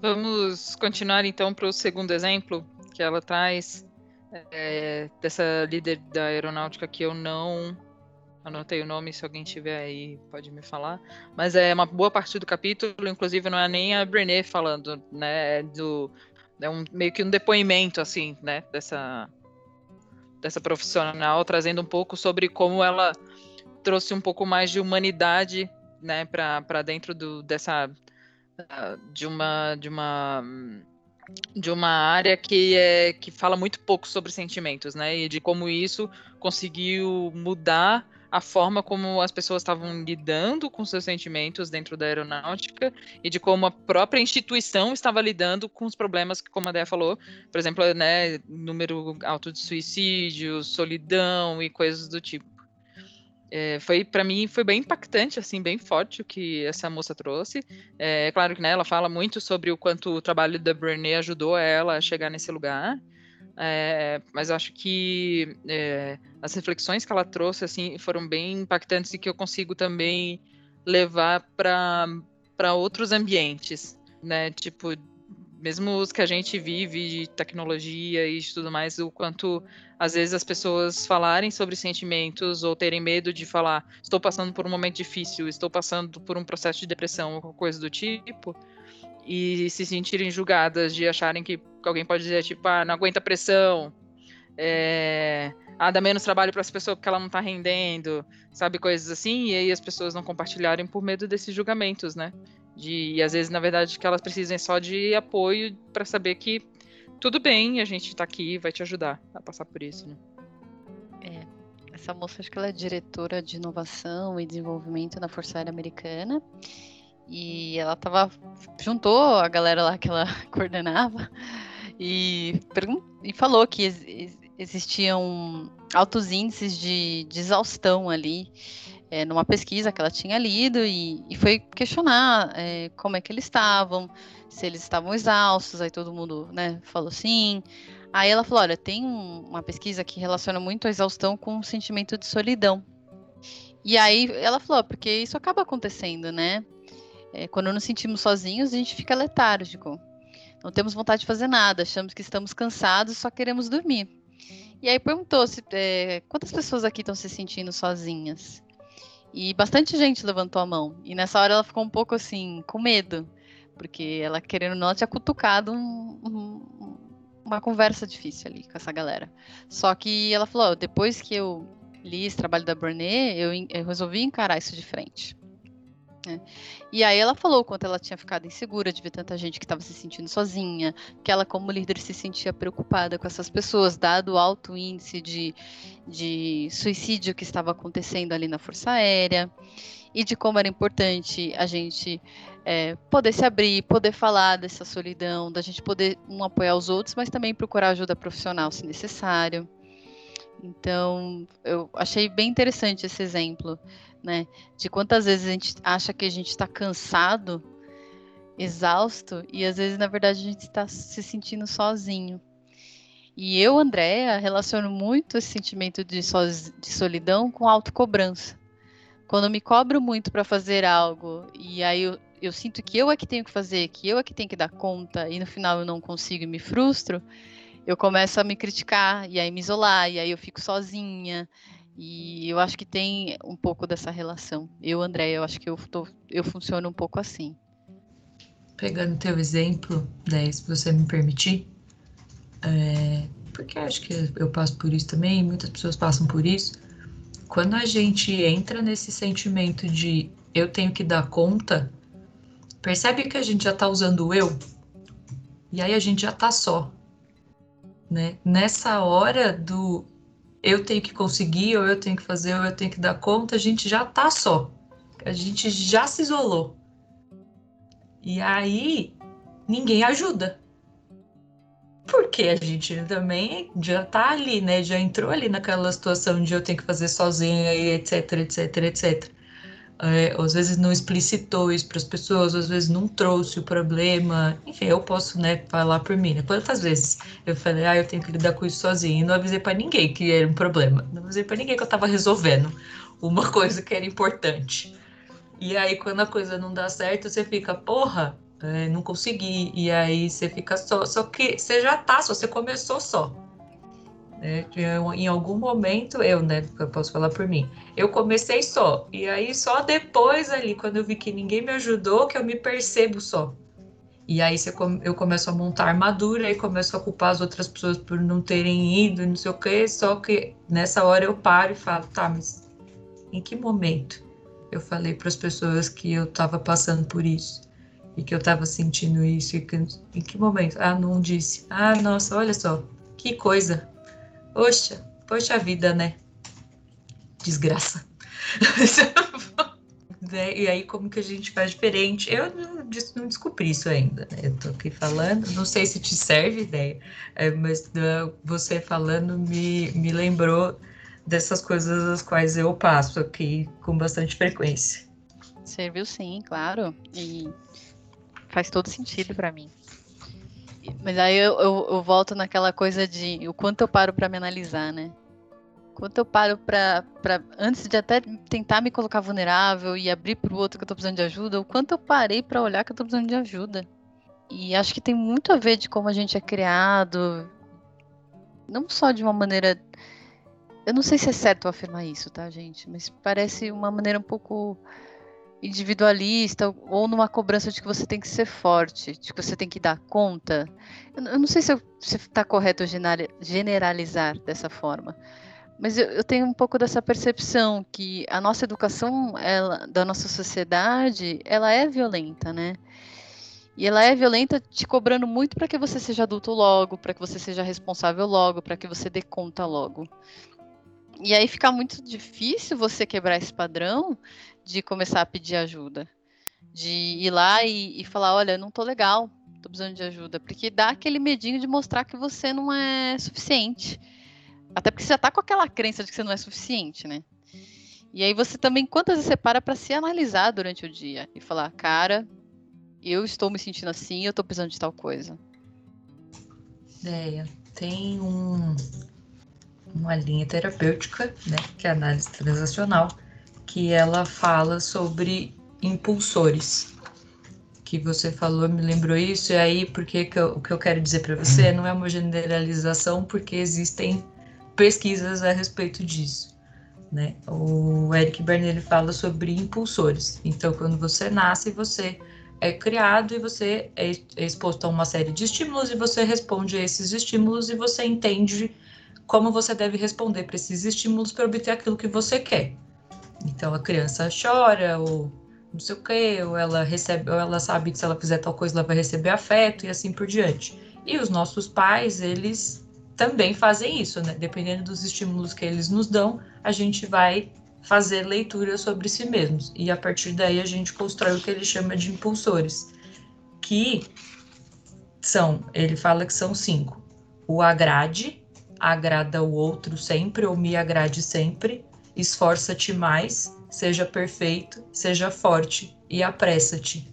Vamos continuar então para o segundo exemplo que ela traz é, dessa líder da aeronáutica que eu não anotei o nome, se alguém tiver aí pode me falar. Mas é uma boa parte do capítulo, inclusive não é nem a Brené falando, né? Do, é um, meio que um depoimento, assim, né? Dessa, dessa profissional, trazendo um pouco sobre como ela trouxe um pouco mais de humanidade, né? Para dentro do, dessa... De uma... De uma de uma área que é que fala muito pouco sobre sentimentos, né? E de como isso conseguiu mudar a forma como as pessoas estavam lidando com seus sentimentos dentro da aeronáutica e de como a própria instituição estava lidando com os problemas que, como a Déia falou, por exemplo, né, número alto de suicídio, solidão e coisas do tipo. É, foi para mim foi bem impactante assim bem forte o que essa moça trouxe é, é claro que né, ela fala muito sobre o quanto o trabalho da Brené ajudou ela a chegar nesse lugar é, mas acho que é, as reflexões que ela trouxe assim foram bem impactantes e que eu consigo também levar para outros ambientes, né? Tipo, mesmo os que a gente vive de tecnologia e de tudo mais, o quanto às vezes as pessoas falarem sobre sentimentos ou terem medo de falar, estou passando por um momento difícil, estou passando por um processo de depressão ou coisa do tipo, e se sentirem julgadas de acharem que alguém pode dizer, tipo, ah, não aguenta pressão, é, ah, dá menos trabalho para essa pessoa porque ela não está rendendo, sabe, coisas assim, e aí as pessoas não compartilharem por medo desses julgamentos, né? De, e às vezes, na verdade, que elas precisem só de apoio para saber que tudo bem, a gente está aqui vai te ajudar a passar por isso, né? É, essa moça, acho que ela é diretora de inovação e desenvolvimento na Força Aérea Americana. E ela tava. juntou a galera lá que ela coordenava e, e falou que ex existiam altos índices de, de exaustão ali. É, numa pesquisa que ela tinha lido e, e foi questionar é, como é que eles estavam, se eles estavam exaustos, aí todo mundo né, falou sim. Aí ela falou: olha, tem um, uma pesquisa que relaciona muito a exaustão com o sentimento de solidão. E aí ela falou, porque isso acaba acontecendo, né? É, quando nos sentimos sozinhos, a gente fica letárgico. Não temos vontade de fazer nada, achamos que estamos cansados, só queremos dormir. E aí perguntou se é, quantas pessoas aqui estão se sentindo sozinhas. E bastante gente levantou a mão. E nessa hora ela ficou um pouco assim, com medo, porque ela querendo ou não tinha cutucado um, um, uma conversa difícil ali com essa galera. Só que ela falou: depois que eu li esse trabalho da Brené, eu, eu resolvi encarar isso de frente. Né? E aí ela falou quanto ela tinha ficado insegura de ver tanta gente que estava se sentindo sozinha, que ela, como líder, se sentia preocupada com essas pessoas, dado o alto índice de, de suicídio que estava acontecendo ali na Força Aérea, e de como era importante a gente é, poder se abrir, poder falar dessa solidão, da gente poder um apoiar os outros, mas também procurar ajuda profissional se necessário. Então, eu achei bem interessante esse exemplo né? De quantas vezes a gente acha que a gente está cansado, exausto, e às vezes, na verdade, a gente está se sentindo sozinho. E eu, Andréa, relaciono muito esse sentimento de, so de solidão com autocobrança. Quando eu me cobro muito para fazer algo, e aí eu, eu sinto que eu é que tenho que fazer, que eu é que tenho que dar conta, e no final eu não consigo e me frustro, eu começo a me criticar, e aí me isolar, e aí eu fico sozinha, e eu acho que tem um pouco dessa relação. Eu, André, eu acho que eu, tô, eu funciono um pouco assim. Pegando teu exemplo, daí, se você me permitir, é, porque acho que eu passo por isso também, muitas pessoas passam por isso. Quando a gente entra nesse sentimento de eu tenho que dar conta, percebe que a gente já tá usando o eu? E aí a gente já tá só. Né? Nessa hora do eu tenho que conseguir, ou eu tenho que fazer, ou eu tenho que dar conta, a gente já tá só. A gente já se isolou. E aí ninguém ajuda. Porque a gente também já tá ali, né? Já entrou ali naquela situação de eu tenho que fazer sozinha etc, etc, etc. é, às vezes não explicitou isso para as pessoas, às vezes não trouxe o problema. Enfim, eu posso, né, falar por mim. Né? Quantas vezes eu falei, ah, eu tenho que lidar com isso sozinho, e não avisei para ninguém que era um problema, não avisei para ninguém que eu estava resolvendo uma coisa que era importante. E aí, quando a coisa não dá certo, você fica, porra, é, não consegui. E aí você fica só. Só que você já tá, só você começou só. Né? Eu, em algum momento, eu, né? Eu posso falar por mim. Eu comecei só. E aí, só depois ali, quando eu vi que ninguém me ajudou, que eu me percebo só. E aí eu começo a montar armadura e começo a culpar as outras pessoas por não terem ido, não sei o quê. Só que nessa hora eu paro e falo, tá, mas em que momento eu falei para as pessoas que eu estava passando por isso? E que eu estava sentindo isso? E que, em que momento? Ah, não disse. Ah, nossa, olha só, que coisa. Poxa, poxa vida, né? Desgraça. Né? E aí, como que a gente faz diferente? Eu não, descobri isso ainda, né? Eu tô aqui falando, não sei se te serve ideia, é, mas uh, você falando me, me lembrou dessas coisas as quais eu passo aqui com bastante frequência. Serviu sim, claro. E faz todo sentido para mim. Mas aí eu, eu, eu, volto naquela coisa de o quanto eu paro para me analisar, né? Quanto eu paro para antes de até tentar me colocar vulnerável e abrir para o outro que eu tô precisando de ajuda, o quanto eu parei para olhar que eu tô precisando de ajuda. E acho que tem muito a ver de como a gente é criado, não só de uma maneira eu não sei se é certo afirmar isso, tá, gente? Mas parece uma maneira um pouco individualista ou numa cobrança de que você tem que ser forte, de que você tem que dar conta. Eu, não sei se está correto generalizar dessa forma, mas eu, eu, tenho um pouco dessa percepção que a nossa educação ela, da nossa sociedade ela é violenta, né? E ela é violenta te cobrando muito para que você seja adulto logo, para que você seja responsável logo, para que você dê conta logo. E aí fica muito difícil você quebrar esse padrão de começar a pedir ajuda. De ir lá e, e falar, olha, não tô legal, tô precisando de ajuda. Porque dá aquele medinho de mostrar que você não é suficiente. Até porque você já tá com aquela crença de que você não é suficiente, né? E aí você também, quantas vezes você para para se analisar durante o dia e falar, cara, eu estou me sentindo assim, eu estou precisando de tal coisa. Ideia. Tem um, uma linha terapêutica, né, que é a análise transacional, que ela fala sobre impulsores. Que você falou, me lembrou isso, e aí porque que eu, o que eu quero dizer para você não é uma generalização, porque existem pesquisas a respeito disso. Né? O Eric Berne fala sobre impulsores. Então, quando você nasce, você é criado e você é, é exposto a uma série de estímulos e você responde a esses estímulos e você entende como você deve responder para esses estímulos para obter aquilo que você quer. Então a criança chora, ou não sei o quê, ou ela recebe, ou ela sabe que se ela fizer tal coisa ela vai receber afeto e assim por diante. E os nossos pais, eles também fazem isso, né? Dependendo dos estímulos que eles nos dão, a gente vai fazer leitura sobre si mesmos. E a partir daí a gente constrói o que ele chama de impulsores, que são, ele fala que são cinco. O agrade, agrada o outro sempre ou me agrade sempre, esforça-te mais, seja perfeito, seja forte e apressa-te.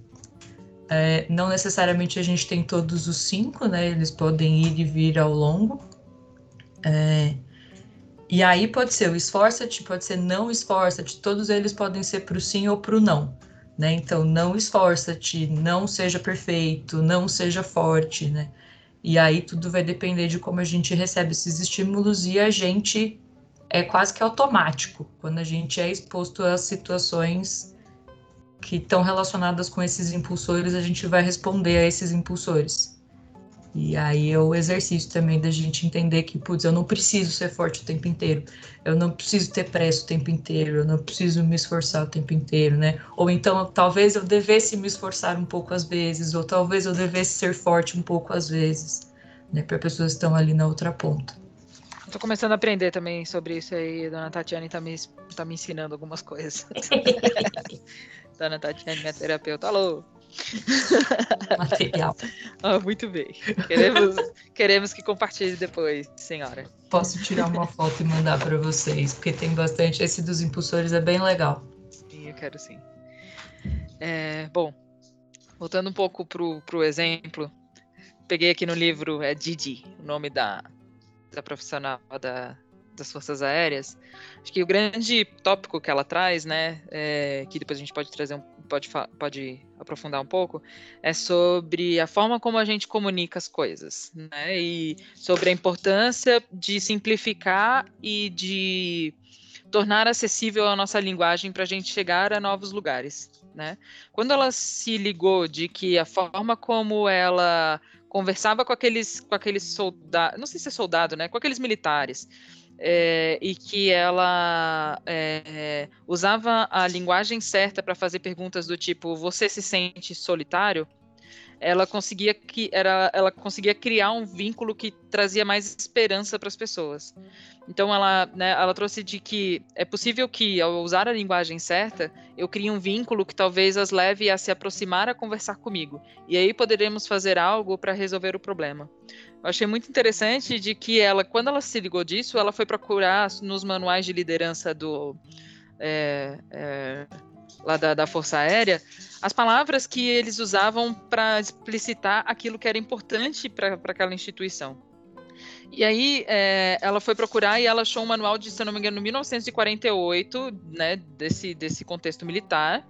É, não necessariamente a gente tem todos os cinco, né? Eles podem ir e vir ao longo. É, e aí pode ser o esforça-te, pode ser não esforça-te, todos eles podem ser para o sim ou para o não. Né? Então, não esforça-te, não seja perfeito, não seja forte, né? E aí tudo vai depender de como a gente recebe esses estímulos e a gente é quase que automático quando a gente é exposto a situações que estão relacionadas com esses impulsores, a gente vai responder a esses impulsores. E aí é o exercício também da gente entender que, putz, eu não preciso ser forte o tempo inteiro, eu não preciso ter pressa o tempo inteiro, eu não preciso me esforçar o tempo inteiro, né? Ou então, talvez eu devesse me esforçar um pouco às vezes, ou talvez eu devesse ser forte um pouco às vezes, né? Para pessoas que estão ali na outra ponta. Tô começando a aprender também sobre isso aí. Dona Tatiane tá me, tá me ensinando algumas coisas. Dona Tatiane, minha terapeuta. Alô! Material. ah, muito bem. Queremos, queremos que compartilhe depois, senhora. Posso tirar uma foto e mandar para vocês, porque tem bastante. Esse dos impulsores é bem legal. sim, eu quero sim. É, bom, voltando um pouco pro, pro exemplo, peguei aqui no livro, é Didi, o nome da profissional da, das Forças Aéreas. Acho que o grande tópico que ela traz, né, é, que depois a gente pode trazer um, pode, pode aprofundar um pouco, é sobre a forma como a gente comunica as coisas, né, e sobre a importância de simplificar e de tornar acessível a nossa linguagem para a gente chegar a novos lugares, né? Quando ela se ligou de que a forma como ela conversava com aqueles, com aqueles soldados, não sei se é soldado, né? Com aqueles militares, é, e que ela é, usava a linguagem certa para fazer perguntas do tipo: você se sente solitário? Ela conseguia que era, ela conseguia criar um vínculo que trazia mais esperança para as pessoas. Então ela, né, ela trouxe de que é possível que ao usar a linguagem certa, eu crie um vínculo que talvez as leve a se aproximar a conversar comigo. E aí poderemos fazer algo para resolver o problema. Eu achei muito interessante de que ela, quando ela se ligou disso, ela foi procurar nos manuais de liderança do é, é, lá da, da, Força Aérea as palavras que eles usavam para explicitar aquilo que era importante para aquela instituição. E aí é, ela foi procurar e ela achou um manual de, se não me engano, 1948, né, desse, desse contexto militar,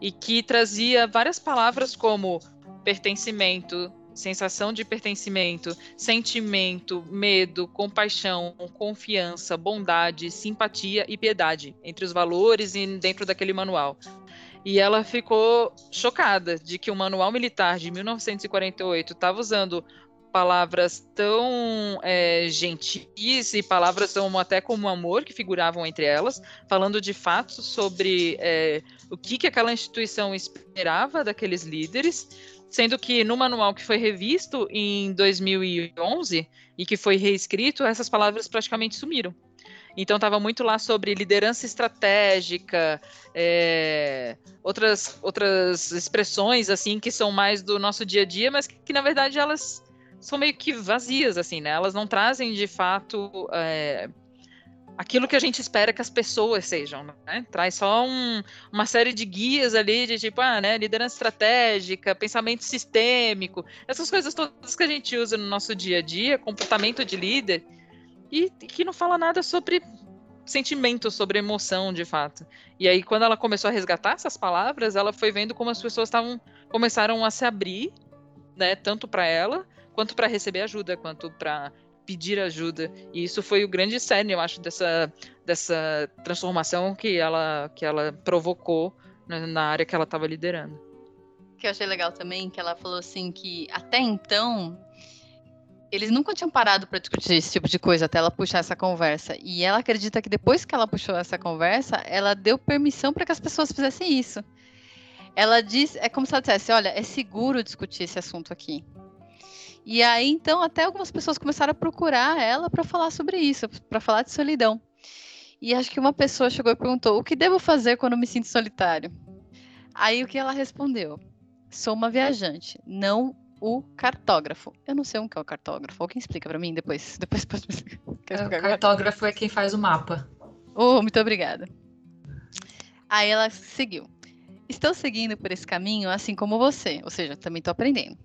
e que trazia várias palavras como pertencimento, sensação de pertencimento, sentimento, medo, compaixão, confiança, bondade, simpatia e piedade entre os valores e dentro daquele manual. E ela ficou chocada de que o manual militar de 1948 estava usando palavras tão é, gentis e palavras tão até como amor que figuravam entre elas, falando de fatos sobre é, o que, que aquela instituição esperava daqueles líderes, sendo que no manual que foi revisto em 2011 e que foi reescrito, essas palavras praticamente sumiram. Então estava muito lá sobre liderança estratégica, é, outras, outras expressões assim que são mais do nosso dia a dia, mas que, que, na verdade elas são meio que vazias, assim, né? Elas não trazem de fato é, aquilo que a gente espera que as pessoas sejam, né? Traz só um, uma série de guias ali de tipo, ah, né, liderança estratégica, pensamento sistêmico, essas coisas todas que a gente usa no nosso dia a dia, comportamento de líder, e, e que não fala nada sobre sentimento, sobre emoção, de fato. E aí, quando ela começou a resgatar essas palavras, ela foi vendo como as pessoas estavam começaram a se abrir, né, tanto para ela quanto para receber ajuda, quanto para pedir ajuda. E isso foi o grande cerne, eu acho, dessa, dessa transformação que ela, que ela provocou na, na área que ela estava liderando. Que eu achei legal também, que ela falou assim que até então eles nunca tinham parado para discutir esse tipo de coisa até ela puxar essa conversa. E ela acredita que depois que ela puxou essa conversa, ela deu permissão para que as pessoas fizessem isso. Ela diz, é como se ela dissesse, olha, é seguro discutir esse assunto aqui. E aí, então, até algumas pessoas começaram a procurar ela para falar sobre isso, para falar de solidão. E acho que uma pessoa chegou e perguntou: o que devo fazer quando me sinto solitário? Aí o que ela respondeu? Sou uma viajante, não o cartógrafo. Eu não sei um que é o cartógrafo. Alguém explica para mim depois? Depois pode explicar. É, o cartógrafo é quem faz o mapa. Oh, muito obrigada. Aí ela seguiu. Estou seguindo por esse caminho assim como você, ou seja, também estou aprendendo.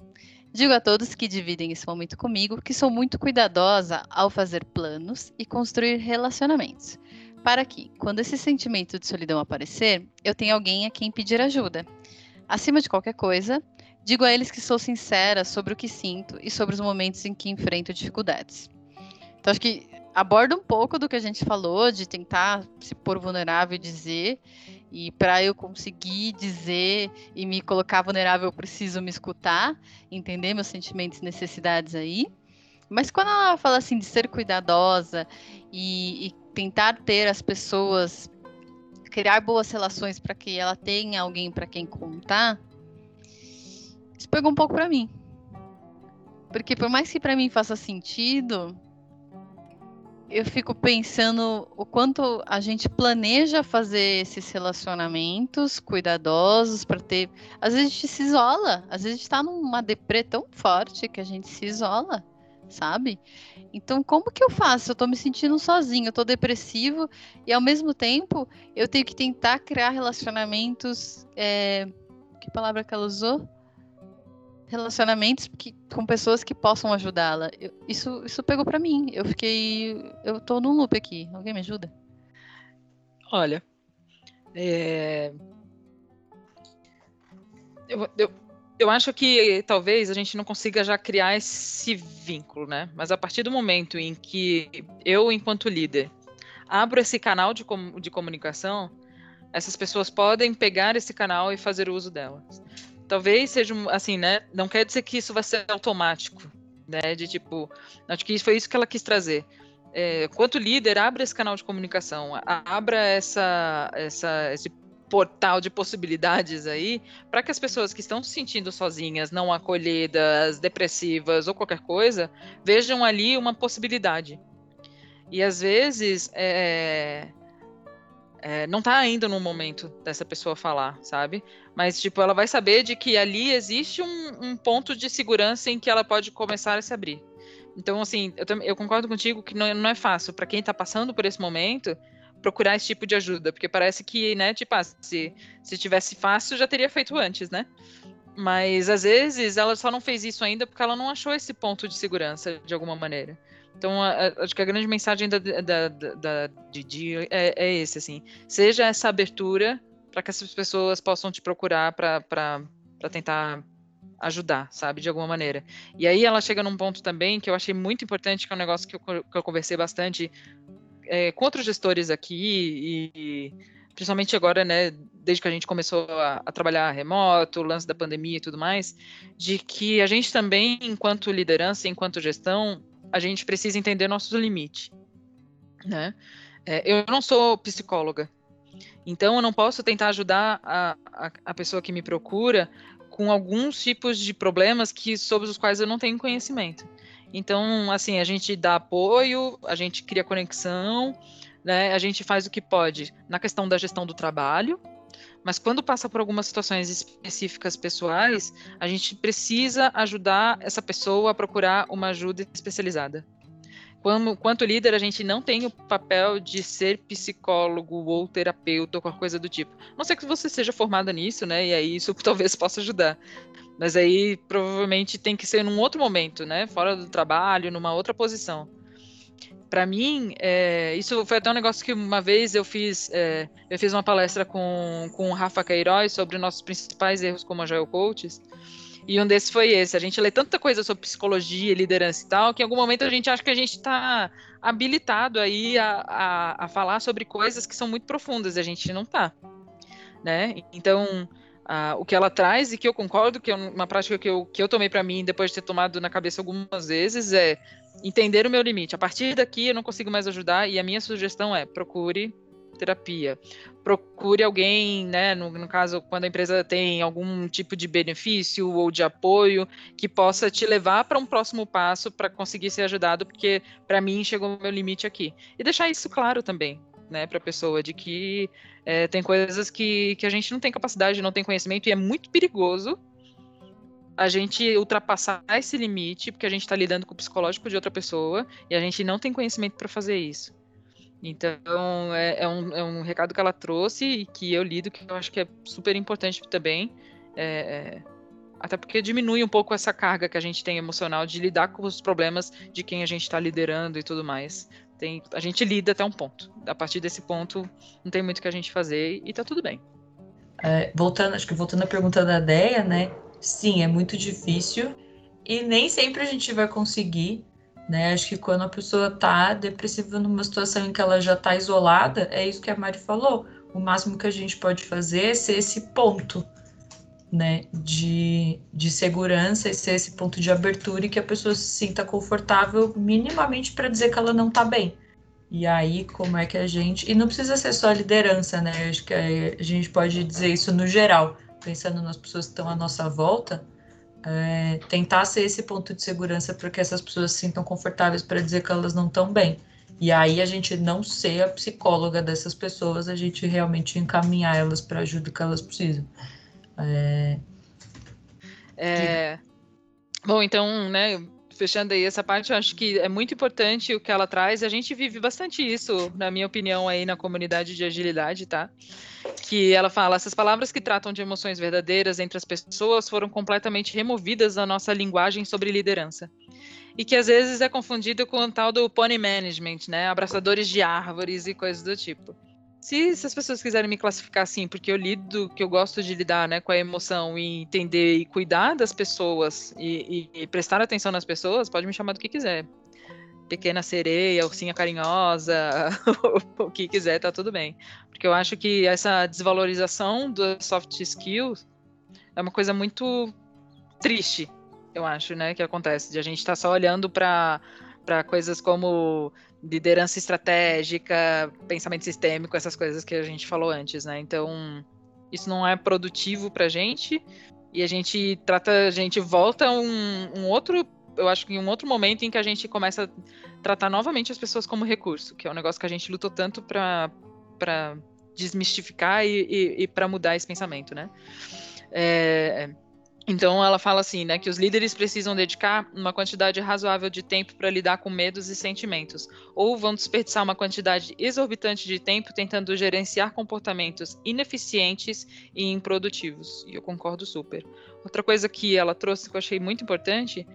Digo a todos que dividem esse momento comigo que sou muito cuidadosa ao fazer planos e construir relacionamentos, para que, quando esse sentimento de solidão aparecer, eu tenha alguém a quem pedir ajuda. Acima de qualquer coisa, digo a eles que sou sincera sobre o que sinto e sobre os momentos em que enfrento dificuldades. Então, acho que aborda um pouco do que a gente falou, de tentar se pôr vulnerável e dizer. E para eu conseguir dizer e me colocar vulnerável, eu preciso me escutar, entender meus sentimentos e necessidades aí. Mas quando ela fala assim de ser cuidadosa e, e tentar ter as pessoas, criar boas relações para que ela tenha alguém para quem contar, isso pegou um pouco para mim. Porque por mais que para mim faça sentido, eu fico pensando o quanto a gente planeja fazer esses relacionamentos cuidadosos para ter. Às vezes a gente se isola, às vezes a gente está numa deprê tão forte que a gente se isola. sabe? Então, como que eu faço? Eu tô me sentindo sozinho, eu tô depressivo e ao mesmo tempo eu tenho que tentar criar relacionamentos. É... Que palavra que ela usou? Relacionamentos que, com pessoas que possam ajudá-la. Isso, isso pegou para mim. Eu fiquei. Eu tô num loop aqui. Alguém me ajuda? Olha. É... Eu, eu, eu acho que talvez a gente não consiga já criar esse vínculo, né? Mas a partir do momento em que eu, enquanto líder, abro esse canal de, com, de comunicação, essas pessoas podem pegar esse canal e fazer uso dela. Talvez seja assim, né? Não quer dizer que isso vai ser automático, né? De tipo, acho que foi isso que ela quis trazer. É, quanto líder, abra esse canal de comunicação, abra essa, essa, esse portal de possibilidades aí para que as pessoas que estão se sentindo sozinhas, não acolhidas, depressivas ou qualquer coisa, vejam ali uma possibilidade. E às vezes é, é, não está ainda no momento dessa pessoa falar, sabe? Mas tipo, ela vai saber de que ali existe um, um ponto de segurança em que ela pode começar a se abrir. Então, assim, eu, eu concordo contigo que não, não é fácil para quem está passando por esse momento procurar esse tipo de ajuda, porque parece que, né, tipo, ah, se, se tivesse fácil, já teria feito antes, né? Mas às vezes ela só não fez isso ainda porque ela não achou esse ponto de segurança de alguma maneira. Então, a, acho que a grande mensagem da, da, da, da Didi é, é esse, assim. Seja essa abertura para que essas pessoas possam te procurar para tentar ajudar, sabe, de alguma maneira. E aí ela chega num ponto também que eu achei muito importante, que é um negócio que eu, que eu conversei bastante é, com outros gestores aqui e principalmente agora, né, desde que a gente começou a, a, trabalhar remoto, o lance da pandemia e tudo mais, de que a gente também, enquanto liderança, enquanto gestão, a gente precisa entender nosso limite, né? É, eu não sou psicóloga, então eu não posso tentar ajudar a, a, a, pessoa que me procura com alguns tipos de problemas que sobre os quais eu não tenho conhecimento. Então, assim, a gente dá apoio, a gente cria conexão, né? A gente faz o que pode na questão da gestão do trabalho, mas quando passa por algumas situações específicas pessoais, a gente precisa ajudar essa pessoa a procurar uma ajuda especializada. Quanto líder, a gente não tem o papel de ser psicólogo ou terapeuta ou qualquer coisa do tipo. Não sei que você seja formada nisso, né? E aí isso talvez possa ajudar. Mas aí provavelmente tem que ser num outro momento, né? Fora do trabalho, numa outra posição. Para mim, é, isso foi até um negócio que uma vez eu fiz, é, eu fiz uma palestra com, com o Rafa Queiroz sobre nossos principais erros como agile coaches. E um desses foi esse. A gente lê tanta coisa sobre psicologia, liderança e tal, que em algum momento a gente acha que a gente está habilitado aí a, a, a, falar sobre coisas que são muito profundas e a gente não está. Né? Então, ah, o que ela traz e que eu concordo, que é uma prática que eu, que eu tomei para mim depois de ter tomado na cabeça algumas vezes, é entender o meu limite. A partir daqui eu não consigo mais ajudar e a minha sugestão é procure terapia. Procure alguém, né, no, no caso, quando a empresa tem algum tipo de benefício ou de apoio que possa te levar para um próximo passo para conseguir ser ajudado, porque para mim chegou o meu limite aqui. E deixar isso claro também, né, para a pessoa, de que é, tem coisas que, que a gente não tem capacidade, não tem conhecimento, e é muito perigoso a gente ultrapassar esse limite, porque a gente está lidando com o psicológico de outra pessoa, e a gente não tem conhecimento para fazer isso. Então, é, é, um, é um recado que ela trouxe e que eu lido, que eu acho que é super importante também. É, é, até porque diminui um pouco essa carga que a gente tem emocional de lidar com os problemas de quem a gente está liderando e tudo mais tem, a gente lida até um ponto. A partir desse ponto, não tem muito que a gente fazer e tá tudo bem. É, voltando, acho que voltando à pergunta da Deia, né? Sim, é muito difícil e nem sempre a gente vai conseguir, né? Acho que quando a pessoa tá depressiva numa situação em que ela já tá isolada, é isso que a Mari falou. O máximo que a gente pode fazer é ser esse ponto, né, de, de segurança e ser esse ponto de abertura e que a pessoa se sinta confortável minimamente para dizer que ela não está bem. E aí, como é que a gente. E não precisa ser só a liderança, né? Acho que a gente pode dizer isso no geral, pensando nas pessoas que estão à nossa volta, é, tentar ser esse ponto de segurança para que essas pessoas se sintam confortáveis para dizer que elas não estão bem. E aí a gente não ser a psicóloga dessas pessoas, a gente realmente encaminhar elas para a ajuda que elas precisam. É... É... Bom, então, né, fechando aí essa parte, eu acho que é muito importante o que ela traz. A gente vive bastante isso, na minha opinião, aí na comunidade de agilidade, tá? Que ela fala: essas palavras que tratam de emoções verdadeiras entre as pessoas foram completamente removidas da nossa linguagem sobre liderança. E que às vezes é confundido com o tal do pony management, né? Abraçadores de árvores e coisas do tipo. Se, se, as pessoas quiserem me classificar assim, porque eu lido, que eu gosto de lidar né, com a emoção e entender e cuidar das pessoas e, e, e prestar atenção nas pessoas, pode me chamar do que quiser. Pequena sereia, ursinha carinhosa, o que quiser, tá tudo bem. Porque eu acho que essa desvalorização dos soft skills é uma coisa muito triste, eu acho, né, que acontece. De a gente estar tá só olhando para coisas como liderança estratégica, pensamento sistêmico, essas coisas que a gente falou antes, né? Então, isso não é produtivo para a gente e a gente trata, a gente volta um, um outro, eu acho que um outro momento em que a gente começa a tratar novamente as pessoas como recurso, que é um negócio que a gente lutou tanto para para desmistificar e, e, e para mudar esse pensamento, né? É, então ela fala assim, né, que os líderes precisam dedicar uma quantidade razoável de tempo para lidar com medos e sentimentos, ou vão desperdiçar uma quantidade exorbitante de tempo tentando gerenciar comportamentos ineficientes e improdutivos. E eu concordo super. Outra coisa que ela trouxe que eu achei muito importante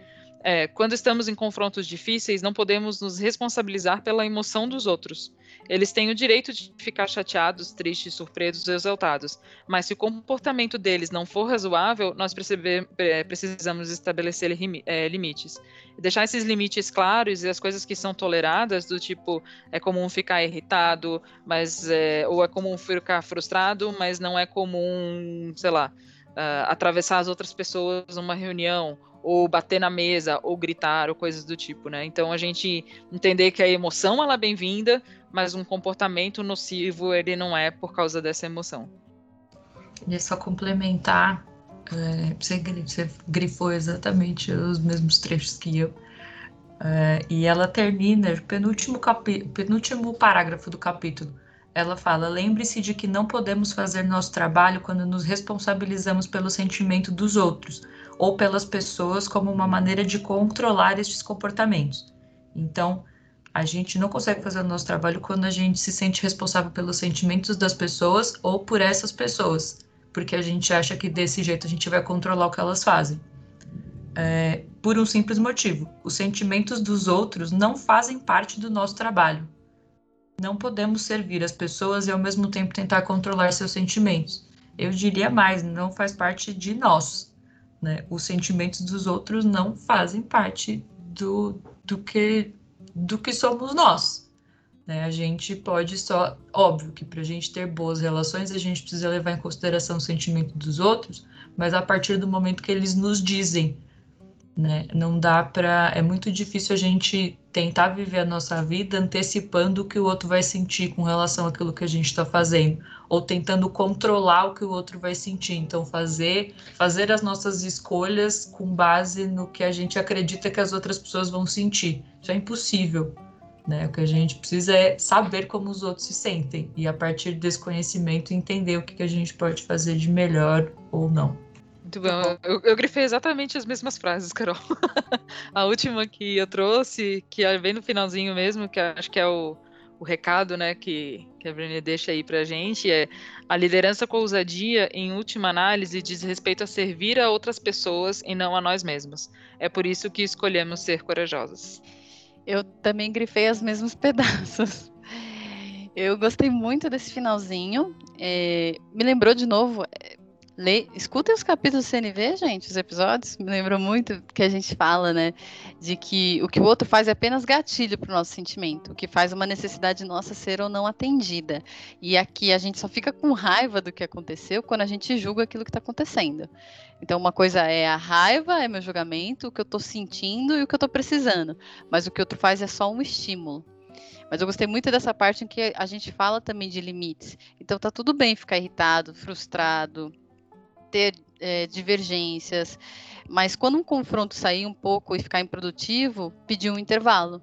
é, quando estamos em confrontos difíceis, não podemos nos responsabilizar pela emoção dos outros. Eles têm o direito de ficar chateados, tristes, surpresos, exaltados. Mas se o comportamento deles não for razoável, nós é, precisamos estabelecer é, limites. Deixar esses limites claros e as coisas que são toleradas, do tipo, é comum ficar irritado, mas é, ou é comum ficar frustrado, mas não é comum, sei lá, uh, atravessar as outras pessoas numa reunião, ou bater na mesa, ou gritar, ou coisas do tipo, né? Então a gente entender que a emoção ela é bem-vinda, mas um comportamento nocivo ele não é por causa dessa emoção. E só complementar, é, você, grifou exatamente os mesmos trechos que eu. É, e ela termina, penúltimo, penúltimo parágrafo do capítulo ela fala: lembre-se de que não podemos fazer nosso trabalho quando nos responsabilizamos pelo sentimento dos outros ou pelas pessoas como uma maneira de controlar estes comportamentos. Então, a gente não consegue fazer o nosso trabalho quando a gente se sente responsável pelos sentimentos das pessoas ou por essas pessoas, porque a gente acha que desse jeito a gente vai controlar o que elas fazem. É, por um simples motivo: os sentimentos dos outros não fazem parte do nosso trabalho. Não podemos servir as pessoas e ao mesmo tempo tentar controlar seus sentimentos. Eu diria mais, não faz parte de nós. Né? Os sentimentos dos outros não fazem parte do, do, que, do que somos nós. Né? A gente pode só. Óbvio que para a gente ter boas relações, a gente precisa levar em consideração o sentimento dos outros, mas a partir do momento que eles nos dizem né? Não dá para. É muito difícil a gente tentar viver a nossa vida antecipando o que o outro vai sentir com relação àquilo que a gente está fazendo, ou tentando controlar o que o outro vai sentir. Então, fazer, fazer as nossas escolhas com base no que a gente acredita que as outras pessoas vão sentir. Isso é impossível. Né? O que a gente precisa é saber como os outros se sentem e, a partir desse conhecimento, entender o que, que a gente pode fazer de melhor ou não. Muito bom. Eu, eu grifei exatamente as mesmas frases, Carol. a última que eu trouxe, que é bem no finalzinho mesmo, que acho que é o, o recado né, que, que a Brené deixa aí pra gente, é a liderança com ousadia, em última análise, diz respeito a servir a outras pessoas e não a nós mesmos. É por isso que escolhemos ser corajosas. Eu também grifei os mesmos pedaços. Eu gostei muito desse finalzinho. É, me lembrou de novo, Lê, escutem os capítulos do CNV, gente, os episódios. Me lembram muito que a gente fala, né? De que o que o outro faz é apenas gatilho para o nosso sentimento, o que faz uma necessidade nossa ser ou não atendida. E aqui a gente só fica com raiva do que aconteceu quando a gente julga aquilo que está acontecendo. Então, uma coisa é a raiva, é meu julgamento, o que eu estou sentindo e o que eu estou precisando. Mas o que o outro faz é só um estímulo. Mas eu gostei muito dessa parte em que a gente fala também de limites. Então, tá tudo bem ficar irritado, frustrado ter é, divergências, mas quando um confronto sair um pouco e ficar improdutivo, pedir um intervalo,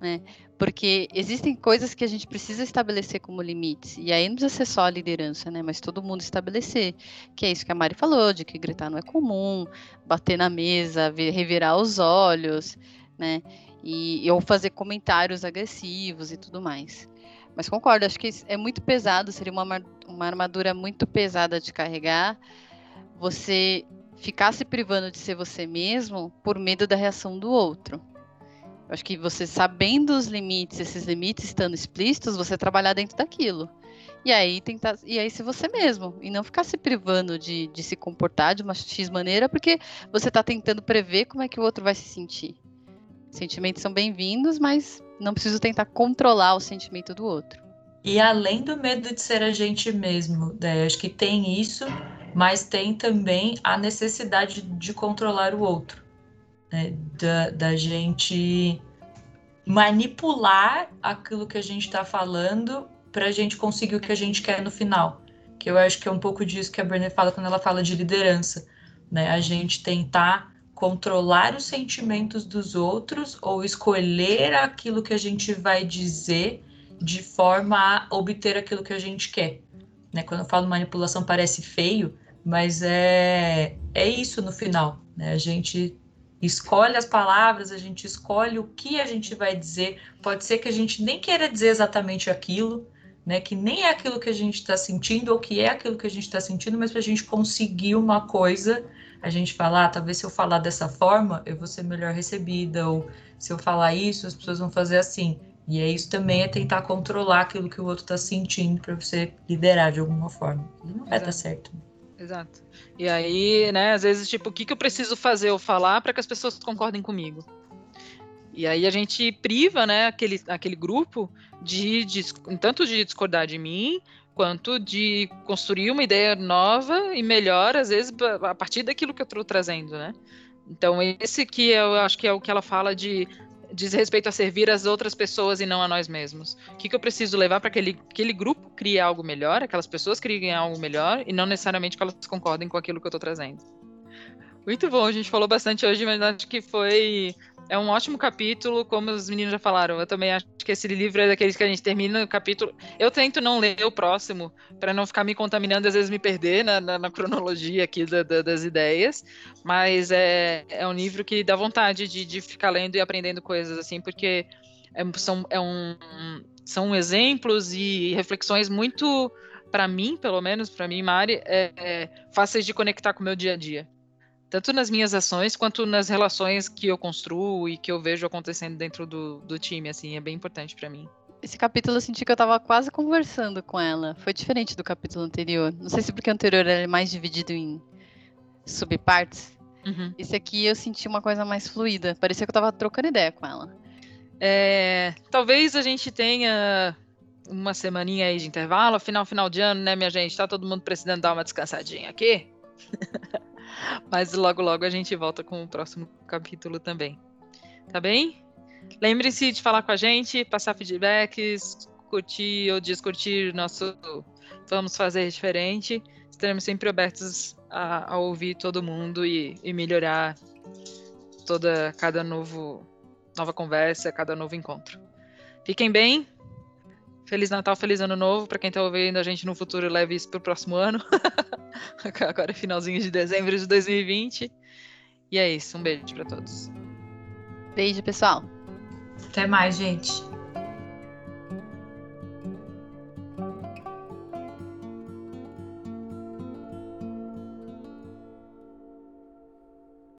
né? Porque existem coisas que a gente precisa estabelecer como limites. E aí não precisa ser só a liderança, né? Mas todo mundo estabelecer. Que é isso que a Mari falou, de que gritar não é comum, bater na mesa, revirar os olhos, né? E, ou fazer comentários agressivos e tudo mais. Mas concordo, acho que é muito pesado, seria uma, uma armadura muito pesada de carregar. Você ficar se privando de ser você mesmo por medo da reação do outro. Eu acho que você sabendo os limites, esses limites estando explícitos, você trabalhar dentro daquilo. E aí tentar. E aí ser você mesmo. E não ficar se privando de, de se comportar de uma X maneira, porque você está tentando prever como é que o outro vai se sentir. Sentimentos são bem-vindos, mas não preciso tentar controlar o sentimento do outro. E além do medo de ser a gente mesmo, né, acho que tem isso, mas tem também a necessidade de controlar o outro né, da, da gente manipular aquilo que a gente está falando para a gente conseguir o que a gente quer no final. Que eu acho que é um pouco disso que a Brené fala quando ela fala de liderança. Né? A gente tentar controlar os sentimentos dos outros ou escolher aquilo que a gente vai dizer de forma a obter aquilo que a gente quer. Né? Quando eu falo manipulação parece feio, mas é, é isso no final. Né? A gente escolhe as palavras, a gente escolhe o que a gente vai dizer. Pode ser que a gente nem queira dizer exatamente aquilo, né? Que nem é aquilo que a gente está sentindo ou que é aquilo que a gente está sentindo, mas para a gente conseguir uma coisa, a gente falar, ah, talvez se eu falar dessa forma, eu vou ser melhor recebida, ou se eu falar isso, as pessoas vão fazer assim. E é isso também é tentar controlar aquilo que o outro está sentindo para você liderar de alguma forma. E não vai dar certo. Exato. E aí, né, às vezes, tipo, o que, que eu preciso fazer ou falar para que as pessoas concordem comigo? E aí a gente priva, né, aquele, aquele grupo de, de tanto de discordar de mim, quanto de construir uma ideia nova e melhor, às vezes, a partir daquilo que eu estou trazendo, né? Então, esse que eu acho que é o que ela fala de diz respeito a servir as outras pessoas e não a nós mesmos. O que, que eu preciso levar para que aquele, aquele grupo crie algo melhor, aquelas pessoas criem algo melhor, e não necessariamente que elas concordem com aquilo que eu estou trazendo. Muito bom, a gente falou bastante hoje, mas acho que foi é um ótimo capítulo, como os meninos já falaram. Eu também acho que esse livro é daqueles que a gente termina o capítulo. Eu tento não ler o próximo, para não ficar me contaminando, às vezes me perder na, na, na cronologia aqui da, da, das ideias. Mas é, é um livro que dá vontade de, de ficar lendo e aprendendo coisas assim, porque é, são, é um, são exemplos e reflexões muito, para mim, pelo menos, para mim, Mari, é, é, fáceis de conectar com o meu dia a dia tanto nas minhas ações quanto nas relações que eu construo e que eu vejo acontecendo dentro do, do time, assim, é bem importante para mim. Esse capítulo eu senti que eu tava quase conversando com ela. Foi diferente do capítulo anterior. Não sei se porque o anterior era mais dividido em subpartes. Uhum. Esse aqui eu senti uma coisa mais fluida. Parecia que eu tava trocando ideia com ela. É, talvez a gente tenha uma semaninha aí de intervalo, final, final de ano, né, minha gente? Tá todo mundo precisando dar uma descansadinha aqui? Mas logo, logo a gente volta com o próximo capítulo também. Tá bem? Lembre-se de falar com a gente, passar feedbacks, curtir ou descurtir nosso Vamos Fazer Diferente. Estaremos sempre abertos a, a ouvir todo mundo e, e melhorar toda cada novo nova conversa, cada novo encontro. Fiquem bem. Feliz Natal, feliz Ano Novo. Para quem está ouvindo a gente no futuro, leve isso para o próximo ano. Agora é finalzinho de dezembro de 2020. E é isso. Um beijo para todos. Beijo, pessoal. Até mais, gente.